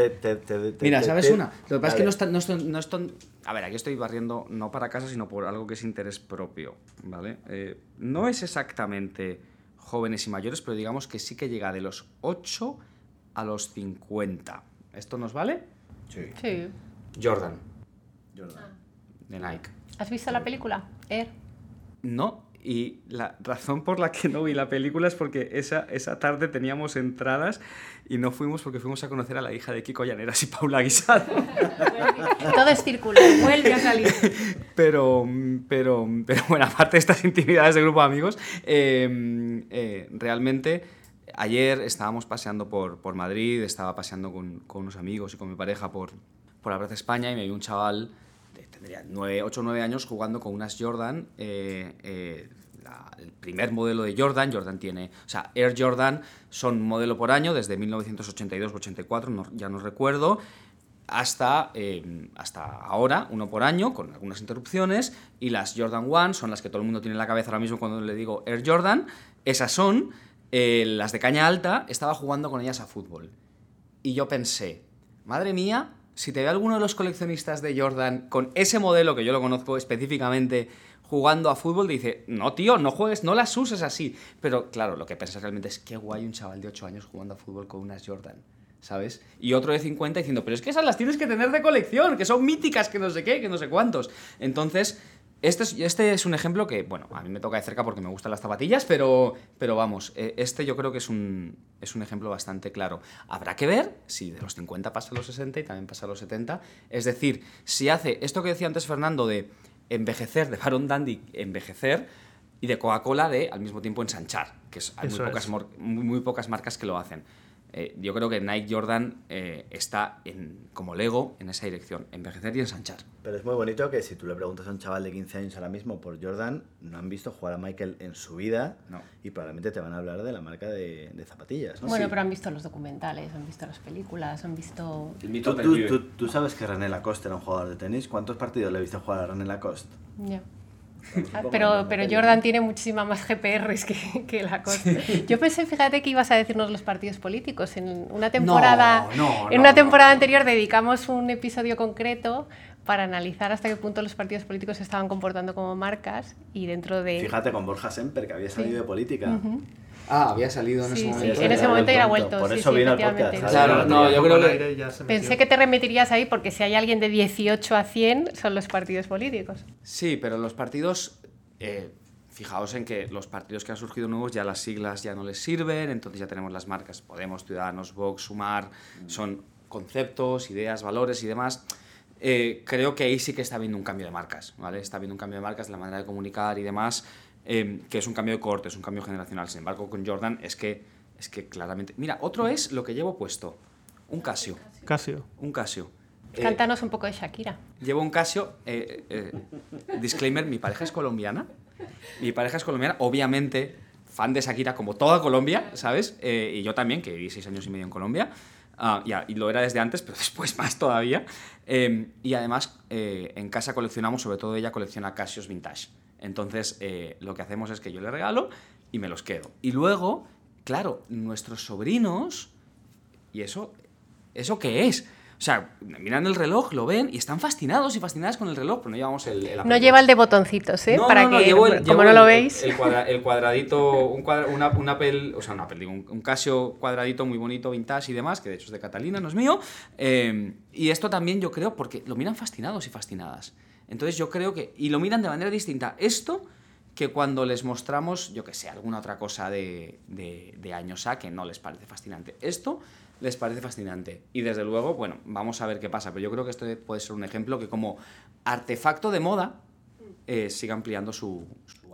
Mira, ¿sabes una? Lo que pasa es que no están, no, están, no están... A ver, aquí estoy barriendo no para casa, sino por algo que es interés propio, ¿vale? Eh, no es exactamente jóvenes y mayores, pero digamos que sí que llega de los 8 a los 50. ¿Esto nos vale? Sí. sí. Jordan. Jordan. De Nike. ¿Has visto la película? Air. No, Y la razón por la que no vi la película es porque esa, esa tarde teníamos entradas y no fuimos porque fuimos a conocer a la hija de Kiko Llaneras y Paula Guisado. Todo es circular, vuelve a salir. Pero, pero, pero bueno, aparte de estas intimidades de grupo de amigos, eh, eh, realmente ayer estábamos paseando por, por Madrid, estaba paseando con, con, unos amigos y con mi pareja por, por la Plaza España y me vi un chaval, tendría 9, 8 o 9 años, jugando con unas Jordan. Eh, eh, el primer modelo de Jordan, Jordan tiene, o sea, Air Jordan son modelo por año desde 1982 84, no, ya no recuerdo, hasta, eh, hasta ahora, uno por año, con algunas interrupciones, y las Jordan One son las que todo el mundo tiene en la cabeza ahora mismo cuando le digo Air Jordan, esas son eh, las de caña alta, estaba jugando con ellas a fútbol. Y yo pensé, madre mía, si te ve alguno de los coleccionistas de Jordan con ese modelo que yo lo conozco específicamente jugando a fútbol, dice, no tío, no juegues, no las uses así. Pero claro, lo que pensé realmente es, qué guay un chaval de 8 años jugando a fútbol con unas Jordan. ¿Sabes? Y otro de 50 diciendo, pero es que esas las tienes que tener de colección, que son míticas, que no sé qué, que no sé cuántos. Entonces, este es, este es un ejemplo que, bueno, a mí me toca de cerca porque me gustan las zapatillas, pero, pero vamos, este yo creo que es un, es un ejemplo bastante claro. Habrá que ver si de los 50 pasa a los 60 y también pasa a los 70. Es decir, si hace esto que decía antes Fernando de envejecer, de Baron Dandy envejecer, y de Coca-Cola de al mismo tiempo ensanchar, que es, hay muy pocas, es. muy, muy pocas marcas que lo hacen. Eh, yo creo que Nike Jordan eh, está en, como Lego en esa dirección, envejecer y ensanchar. Pero es muy bonito que si tú le preguntas a un chaval de 15 años ahora mismo por Jordan, no han visto jugar a Michael en su vida no. y probablemente te van a hablar de la marca de, de zapatillas. ¿no? Bueno, Sí. pero han visto los documentales, han visto las películas, han visto... ¿Tú, tú, tú- tú sabes que René Lacoste era un jugador de tenis. ¿Cuántos partidos le viste jugar a René Lacoste? Ya. Pero, la pero peli. Jordan tiene muchísima más GPRs que, que la cosa. Yo pensé, fíjate, que ibas a decirnos los partidos políticos. En una temporada, no, en no, una no, temporada anterior dedicamos un episodio concreto para analizar hasta qué punto los partidos políticos se estaban comportando como marcas y dentro de... Fíjate con Borja Semper, que había salido de política. Ah, había salido en Sí, ese sí, momento. en ese Era momento ya el vuelto. Por sí, eso sí, vino el podcast. Claro, no, yo creo que- Pensé que te remitirías ahí porque si hay alguien de 18 a 100 son los partidos políticos. Sí, pero los partidos, eh, fijaos en que los partidos que han surgido nuevos ya las siglas ya no les sirven, entonces ya tenemos las marcas Podemos, Ciudadanos, Vox, Sumar, son conceptos, ideas, valores y demás. Eh, creo que ahí sí que está habiendo un cambio de marcas, ¿vale? Está habiendo un cambio de marcas, la manera de comunicar y demás, eh, que es un cambio de corte, es un cambio generacional. Sin embargo, con Jordan es que, es que claramente... Mira, otro es lo que llevo puesto, un Casio, Casio. un Casio. Eh, Cántanos un poco de Shakira. Llevo un Casio. eh, eh, disclaimer: mi pareja es colombiana. Mi pareja es colombiana, obviamente fan de Shakira como toda Colombia, ¿sabes? Eh, y yo también, que viví seis años y medio en Colombia. Ah, y, lo era desde antes, pero después más todavía. Eh, y además, eh, en casa coleccionamos, sobre todo ella colecciona Casios vintage. Entonces, eh, lo que hacemos es que yo le regalo y me los quedo. Y luego, claro, nuestros sobrinos ¿Y eso, eso qué es? O sea, miran el reloj, lo ven y están fascinados y fascinadas con el reloj, pero no llevamos el... el No lleva el de botoncitos, ¿eh? No, Para no, no, que, llevo el- como llevo no lo veis. El, cuadra- el cuadradito, un, cuadra- una, un Apple, o sea, un Apple, digo, un, un Casio cuadradito muy bonito, vintage y demás, que de hecho es de Catalina, no es mío. Eh, y esto también yo creo, porque lo miran fascinados y fascinadas. Entonces yo creo que, y lo miran de manera distinta. Esto que cuando les mostramos, yo que sé, alguna otra cosa de, de, años A que no les parece fascinante. Esto les parece fascinante. Y desde luego, bueno, vamos a ver qué pasa. Pero yo creo que esto puede ser un ejemplo que como artefacto de moda eh, siga ampliando su...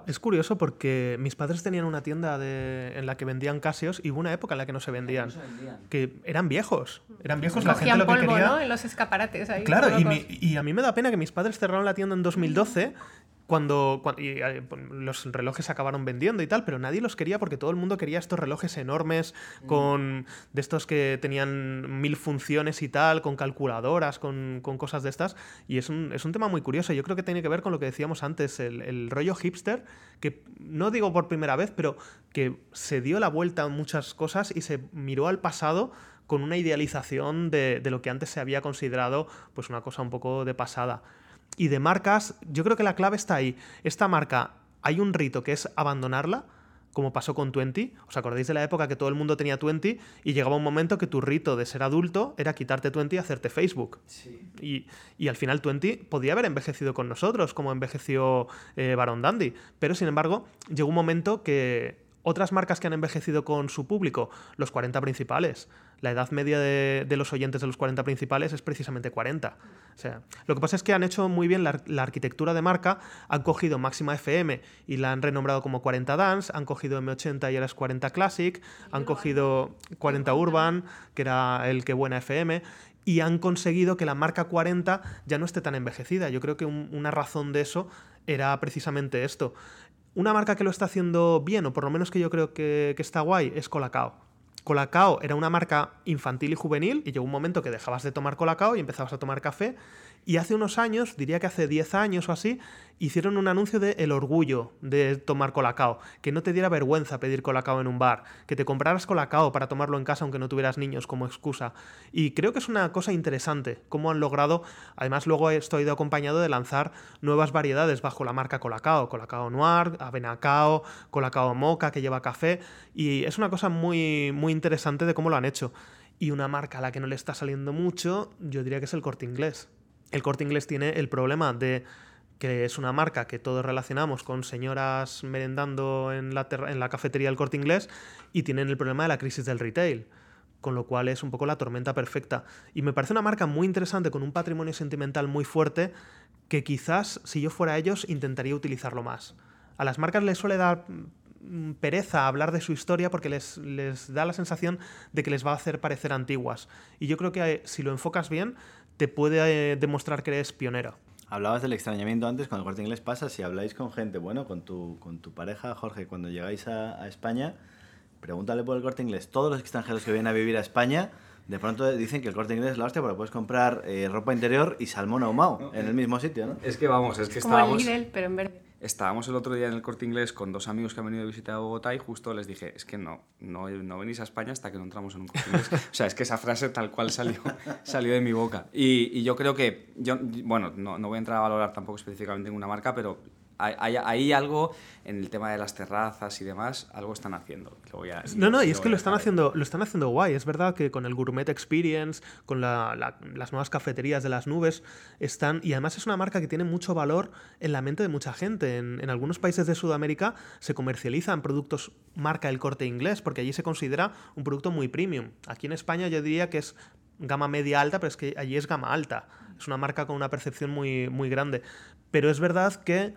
Es curioso porque mis padres tenían una tienda de- en la que vendían Casios y hubo una época en la que no se vendían. No se vendían. Que eran viejos. Eran viejos, la gente lo que polvo, quería. ¿no? En los escaparates ahí. Claro, y, mi- y a mí me da pena que mis padres cerraron la tienda en 2012 cuando, cuan- y, eh, los relojes se acabaron vendiendo y tal, pero nadie los quería porque todo el mundo quería estos relojes enormes con de estos que tenían mil funciones y tal, con calculadoras, con, con cosas de estas. Y es un, es un tema muy curioso. Yo creo que tiene que ver con lo que decíamos antes, el, el rollo hipster, que no digo por primera vez, pero que se dio la vuelta a muchas cosas y se miró al pasado con una idealización de, de lo que antes se había considerado pues una cosa un poco de pasada. Y de marcas, yo creo que la clave está ahí. Esta marca, hay un rito que es abandonarla, como pasó con Twenty. ¿Os acordáis de la época que todo el mundo tenía Twenty y llegaba un momento que tu rito de ser adulto era quitarte Twenty y hacerte Facebook? Y, y, al final Twenty podía haber envejecido con nosotros, como envejeció eh, Baron Dandy. Pero sin embargo, llegó un momento que otras marcas que han envejecido con su público, los 40 principales. La edad media de, los oyentes de los 40 principales es precisamente 40. O sea, lo que pasa es que han hecho muy bien la, arquitectura de marca, han cogido Máxima FM y la han renombrado como 40 Dance, han cogido M80 y ahora es 40 Classic, han cogido 40 Urban, que era el que buena FM, y han conseguido que la marca 40 ya no esté tan envejecida. Yo creo que una razón de eso era precisamente esto. Una marca que lo está haciendo bien, o por lo menos que yo creo que, está guay, es Colacao. Colacao era una marca infantil y juvenil y llegó un momento que dejabas de tomar Colacao y empezabas a tomar café y hace unos años, diría que hace 10 años o así, hicieron un anuncio de el orgullo de tomar colacao, que no te diera vergüenza pedir colacao en un bar, que te compraras colacao para tomarlo en casa aunque no tuvieras niños como excusa. Y creo que es una cosa interesante, cómo han logrado, además luego esto ha ido acompañado de lanzar nuevas variedades bajo la marca colacao, colacao noir, avenacao, colacao moca que lleva café, y es una cosa muy, muy interesante de cómo lo han hecho. Y una marca a la que no le está saliendo mucho, yo diría que es el corte inglés el corte inglés tiene el problema de que es una marca que todos relacionamos con señoras merendando en la, cafetería del corte inglés y tienen el problema de la crisis del retail con lo cual es un poco la tormenta perfecta. Y me parece una marca muy interesante, con un patrimonio sentimental muy fuerte, que quizás, si yo fuera ellos, intentaría utilizarlo más. A las marcas les suele dar pereza hablar de su historia porque les, les da la sensación de que les va a hacer parecer antiguas. Y yo creo que eh, si lo enfocas bien, te puede eh, demostrar que eres pionero. Hablabas del extrañamiento antes, con el corte inglés pasa, si habláis con gente, bueno, con tu, con tu pareja, Jorge, cuando llegáis a, España, pregúntale por el corte inglés. Todos los extranjeros que vienen a vivir a España, de pronto dicen que el corte inglés es la hostia porque puedes comprar eh, ropa interior y salmón ahumado en el mismo sitio, ¿no? Es que vamos, es que Como estábamos... El nivel, pero en verde. Estábamos el otro día en el corte inglés con dos amigos que han venido a visitar a Bogotá y justo les dije, es que no, no, no venís a España hasta que no entramos en un corte inglés. o sea, es que esa frase tal cual salió, salió de mi boca. Y, y yo creo que, yo, bueno, no, no voy a entrar a valorar tampoco específicamente en una marca, pero hay, hay, algo en el tema de las terrazas y demás, algo están haciendo. no, no, y es que lo están, haciendo, lo están haciendo guay. Es verdad que con el Gourmet Experience, con la, las nuevas cafeterías de las nubes, están. Y además es una marca que tiene mucho valor en la mente de mucha gente. En, en algunos países de Sudamérica se comercializan productos marca el corte inglés, porque allí se considera un producto muy premium. Aquí en España yo diría que es gama media alta, pero es que allí es gama alta. Es una marca con una percepción muy, muy grande. Pero es verdad que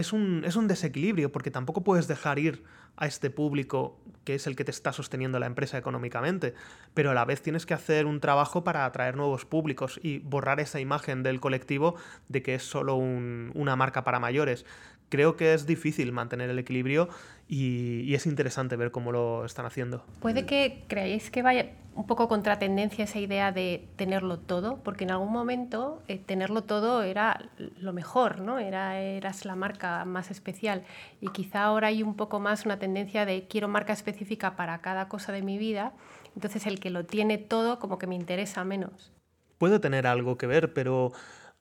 es un, es un desequilibrio porque tampoco puedes dejar ir a este público que es el que te está sosteniendo la empresa económicamente, pero a la vez tienes que hacer un trabajo para atraer nuevos públicos y borrar esa imagen del colectivo de que es solo una marca para mayores. Creo que es difícil mantener el equilibrio y, es interesante ver cómo lo están haciendo. Puede que creáis que vaya un poco contra tendencia esa idea de tenerlo todo, porque en algún momento eh, tenerlo todo era lo mejor, ¿no? Era, eras la marca más especial. Y quizá ahora hay un poco más una tendencia de quiero marca específica para cada cosa de mi vida, entonces el que lo tiene todo como que me interesa menos. Puede tener algo que ver, pero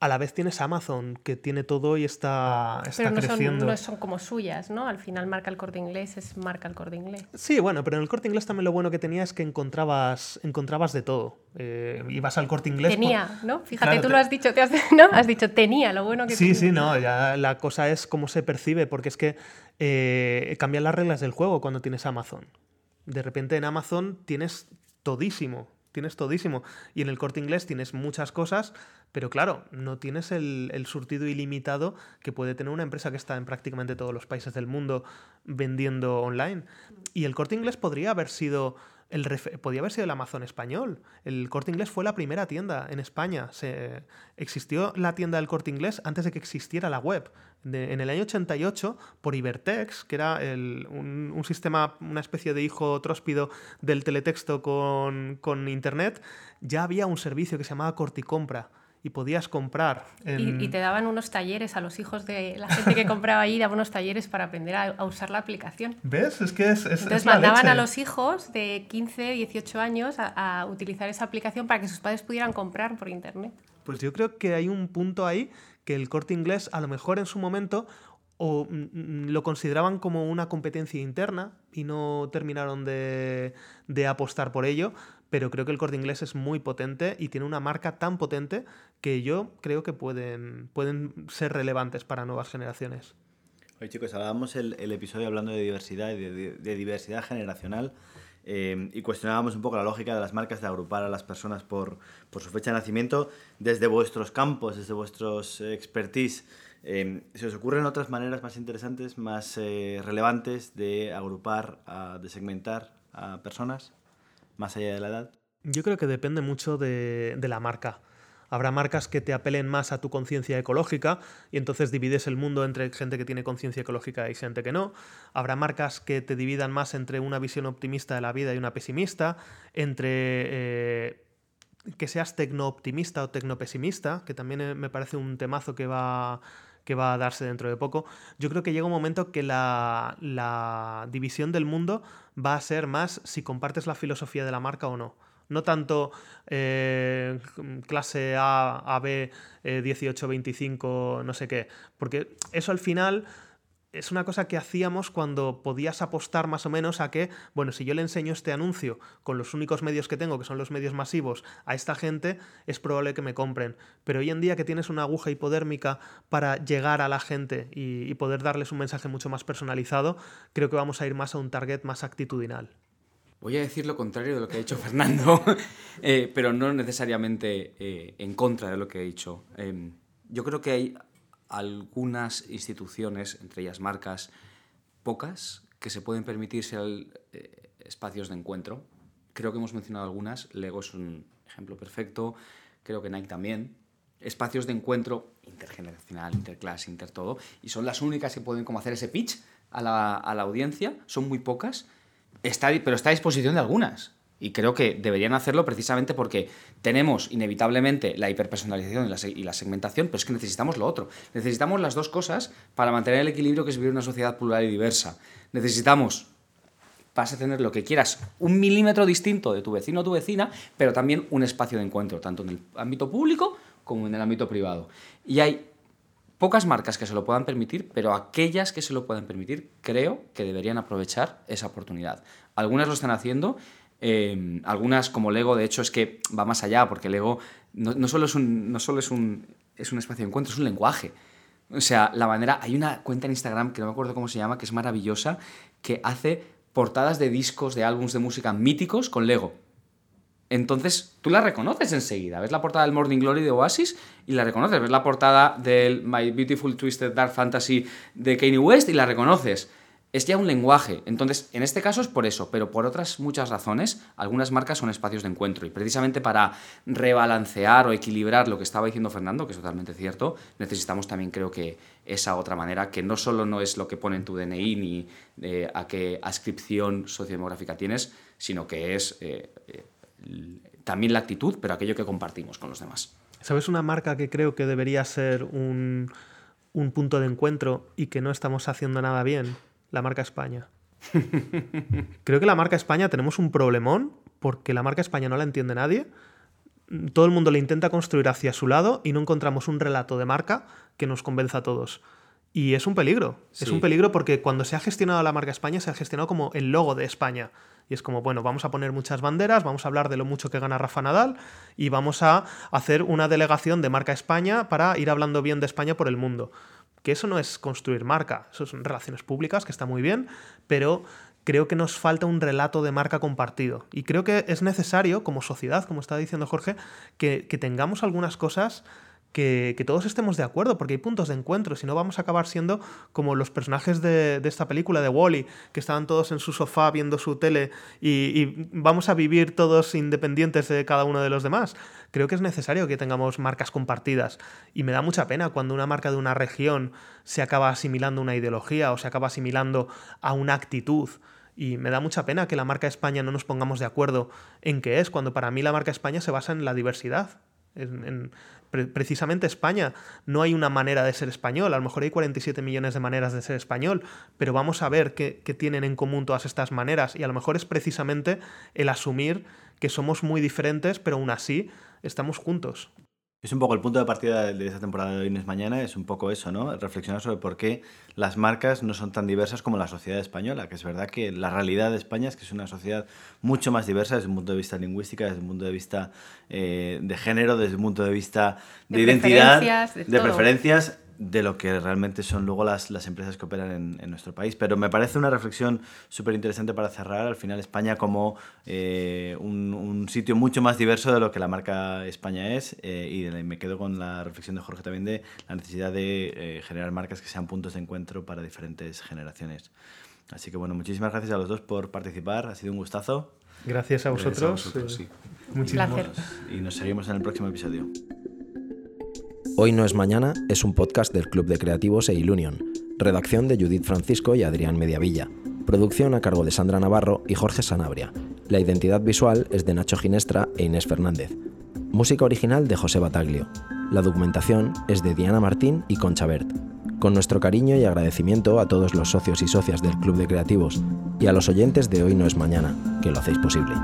a la vez tienes Amazon, que tiene todo y está, está pero no creciendo. Son, no son como suyas, ¿no? Al final marca el corte inglés, es marca el corte inglés. Sí, bueno, pero en el corte inglés también lo bueno que tenía es que encontrabas, encontrabas de todo. Eh, ibas al corte inglés. Tenía, ¿no? Fíjate, tú lo has dicho, te has, ¿no? Has dicho tenía, lo bueno que Sí, sí, no, ya la cosa es cómo se percibe, porque es que eh, cambian las reglas del juego cuando tienes Amazon. De repente en Amazon tienes todísimo tienes todísimo. Y en el corte inglés tienes muchas cosas, pero claro, no tienes el, el, surtido ilimitado que puede tener una empresa que está en prácticamente todos los países del mundo vendiendo online. Y el corte inglés podría haber sido el podía haber sido el Amazon español. El corte inglés fue la primera tienda en España. Se, existió la tienda del corte inglés antes de que existiera la web. en el año 88, por Ibertex, que era un, un, sistema, una especie de hijo tróspido del teletexto con, con Internet, ya había un servicio que se llamaba Corticompra y podías comprar. Y, te daban unos talleres a los hijos de la gente que compraba ahí, daban unos talleres para aprender a, usar la aplicación. ¿Ves? Es que es. Entonces mandaban a los hijos de 15, 18 años a, utilizar esa aplicación para que sus padres pudieran comprar por internet. Pues yo creo que hay un punto ahí que el corte inglés, a lo mejor en su momento, o mm, mm, lo consideraban como una competencia interna y no terminaron de, de, apostar por ello, pero creo que el corte inglés es muy potente y tiene una marca tan potente que yo creo que pueden, pueden ser relevantes para nuevas generaciones. Oye chicos, hablábamos el, el episodio hablando de diversidad y de, diversidad generacional. Eh, y cuestionábamos un poco la lógica de las marcas de agrupar a las personas por, por su fecha de nacimiento desde vuestros campos, desde vuestros expertise. Eh, ¿Se os ocurren otras maneras más interesantes, más eh, relevantes de agrupar, de segmentar a personas, más allá de la edad? Yo creo que depende mucho de, de la marca. Habrá marcas que te apelen más a tu conciencia ecológica y entonces divides el mundo entre gente que tiene conciencia ecológica y gente que no. Habrá marcas que te dividan más entre una visión optimista de la vida y una pesimista, entre eh, que seas tecno-optimista o tecno-pesimista, que también eh, me parece un temazo que va que va a darse dentro de poco, yo creo que llega un momento que la, la división del mundo va a ser más si compartes la filosofía de la marca o no. No tanto eh, clase A, AB, eh, 18, 25, no sé qué, porque eso al final es una cosa que hacíamos cuando podías apostar más o menos a que, bueno, si yo le enseño este anuncio con los únicos medios que tengo, que son los medios masivos, a esta gente, es probable que me compren. Pero hoy en día que tienes una aguja hipodérmica para llegar a la gente y, poder darles un mensaje mucho más personalizado, creo que vamos a ir más a un target más actitudinal. Voy a decir lo contrario de lo que ha dicho Fernando, eh, pero no necesariamente eh, en contra de lo que ha dicho. Eh, yo creo que hay algunas instituciones, entre ellas marcas, pocas, que se pueden permitirse eh, espacios de encuentro. Creo que hemos mencionado algunas. Lego es un ejemplo perfecto. Creo que Nike también. Espacios de encuentro intergeneracional, interclass, inter todo. Y son las únicas que pueden como hacer ese pitch a la, a la audiencia. Son muy pocas Está, pero está a disposición de algunas. Y creo que deberían hacerlo precisamente porque tenemos inevitablemente la hiperpersonalización y la, segmentación, pero es que necesitamos lo otro. Necesitamos las dos cosas para mantener el equilibrio que es vivir una sociedad plural y diversa. Necesitamos, vas a tener lo que quieras, un milímetro distinto de tu vecino o tu vecina, pero también un espacio de encuentro, tanto en el ámbito público como en el ámbito privado. Y hay pocas marcas que se lo puedan permitir, pero aquellas que se lo puedan permitir, creo que deberían aprovechar esa oportunidad. Algunas lo están haciendo, eh, algunas como Lego, de hecho, es que va más allá, porque Lego no, no solo, es un, no solo es, un, es un espacio de encuentro, es un lenguaje. O sea, la manera. Hay una cuenta en Instagram que no me acuerdo cómo se llama, que es maravillosa, que hace portadas de discos, de álbumes de música míticos con Lego. Entonces tú la reconoces enseguida. Ves la portada del Morning Glory de Oasis y la reconoces. Ves la portada del My Beautiful Twisted Dark Fantasy de Kanye West y la reconoces. Es ya un lenguaje. Entonces, en este caso es por eso, pero por otras muchas razones, algunas marcas son espacios de encuentro. Y precisamente para rebalancear o equilibrar lo que estaba diciendo Fernando, que es totalmente cierto, necesitamos también, creo que, esa otra manera, que no solo no es lo que pone en tu DNI ni eh, a qué ascripción sociodemográfica tienes, sino que es. Eh, eh, también la actitud, pero aquello que compartimos con los demás. ¿Sabes una marca que creo que debería ser un, un punto de encuentro y que no estamos haciendo nada bien? La marca España. creo que la marca España tenemos un problemón porque la marca España no la entiende nadie. Todo el mundo le intenta construir hacia su lado y no encontramos un relato de marca que nos convenza a todos. Y es un peligro. Sí. Es un peligro porque cuando se ha gestionado la marca España, se ha gestionado como el logo de España. Y es como, bueno, vamos a poner muchas banderas, vamos a hablar de lo mucho que gana Rafa Nadal y vamos a hacer una delegación de marca España para ir hablando bien de España por el mundo. Que eso no es construir marca, eso son relaciones públicas, que está muy bien, pero creo que nos falta un relato de marca compartido. Y creo que es necesario, como sociedad, como está diciendo Jorge, que, que tengamos algunas cosas que, todos estemos de acuerdo, porque hay puntos de encuentro, si no vamos a acabar siendo como los personajes de, esta película de Wally, -E, que estaban todos en su sofá viendo su tele y, y, vamos a vivir todos independientes de cada uno de los demás. Creo que es necesario que tengamos marcas compartidas y me da mucha pena cuando una marca de una región se acaba asimilando una ideología o se acaba asimilando a una actitud. Y me da mucha pena que la marca España no nos pongamos de acuerdo en qué es, cuando para mí la marca España se basa en la diversidad, en, en, precisamente España. No hay una manera de ser español, a lo mejor hay 47 millones de maneras de ser español, pero vamos a ver qué, qué, tienen en común todas estas maneras. Y a lo mejor es precisamente el asumir que somos muy diferentes, pero aún así estamos juntos. Es un poco el punto de partida de esta temporada de Hoy no es Mañana, es un poco eso, ¿no? Reflexionar sobre por qué las marcas no son tan diversas como la sociedad española, que es verdad que la realidad de España es que es una sociedad mucho más diversa desde un punto de vista lingüístico, desde un punto de vista eh, de género, desde un punto de vista de, De identidad, preferencias, de preferencias, de lo que realmente son luego las, las empresas que operan en, en nuestro país. Pero me parece una reflexión súper interesante para cerrar. Al final España como eh, un, un sitio mucho más diverso de lo que la marca España es. eh, y de- me quedo con la reflexión de Jorge también de la necesidad de eh, generar marcas que sean puntos de encuentro para diferentes generaciones. Así que bueno, muchísimas gracias a los dos por participar. Ha sido un gustazo. Gracias a Gracias a vosotros. vosotros, eh, sí. Muchísimo. Placer. Y nos seguimos en el próximo episodio. Hoy no es mañana es un podcast del Club de Creativos e Ilunion. Redacción de Judith Francisco y Adrián Mediavilla. Producción a cargo de Sandra Navarro y Jorge Sanabria. La identidad visual es de Nacho Ginestra e Inés Fernández. Música original de José Bataglio. La documentación es de Diana Martín y Concha Bert. Con nuestro cariño y agradecimiento a todos los socios y socias del Club de Creativos y a los oyentes de Hoy no es mañana, que lo hacéis posible.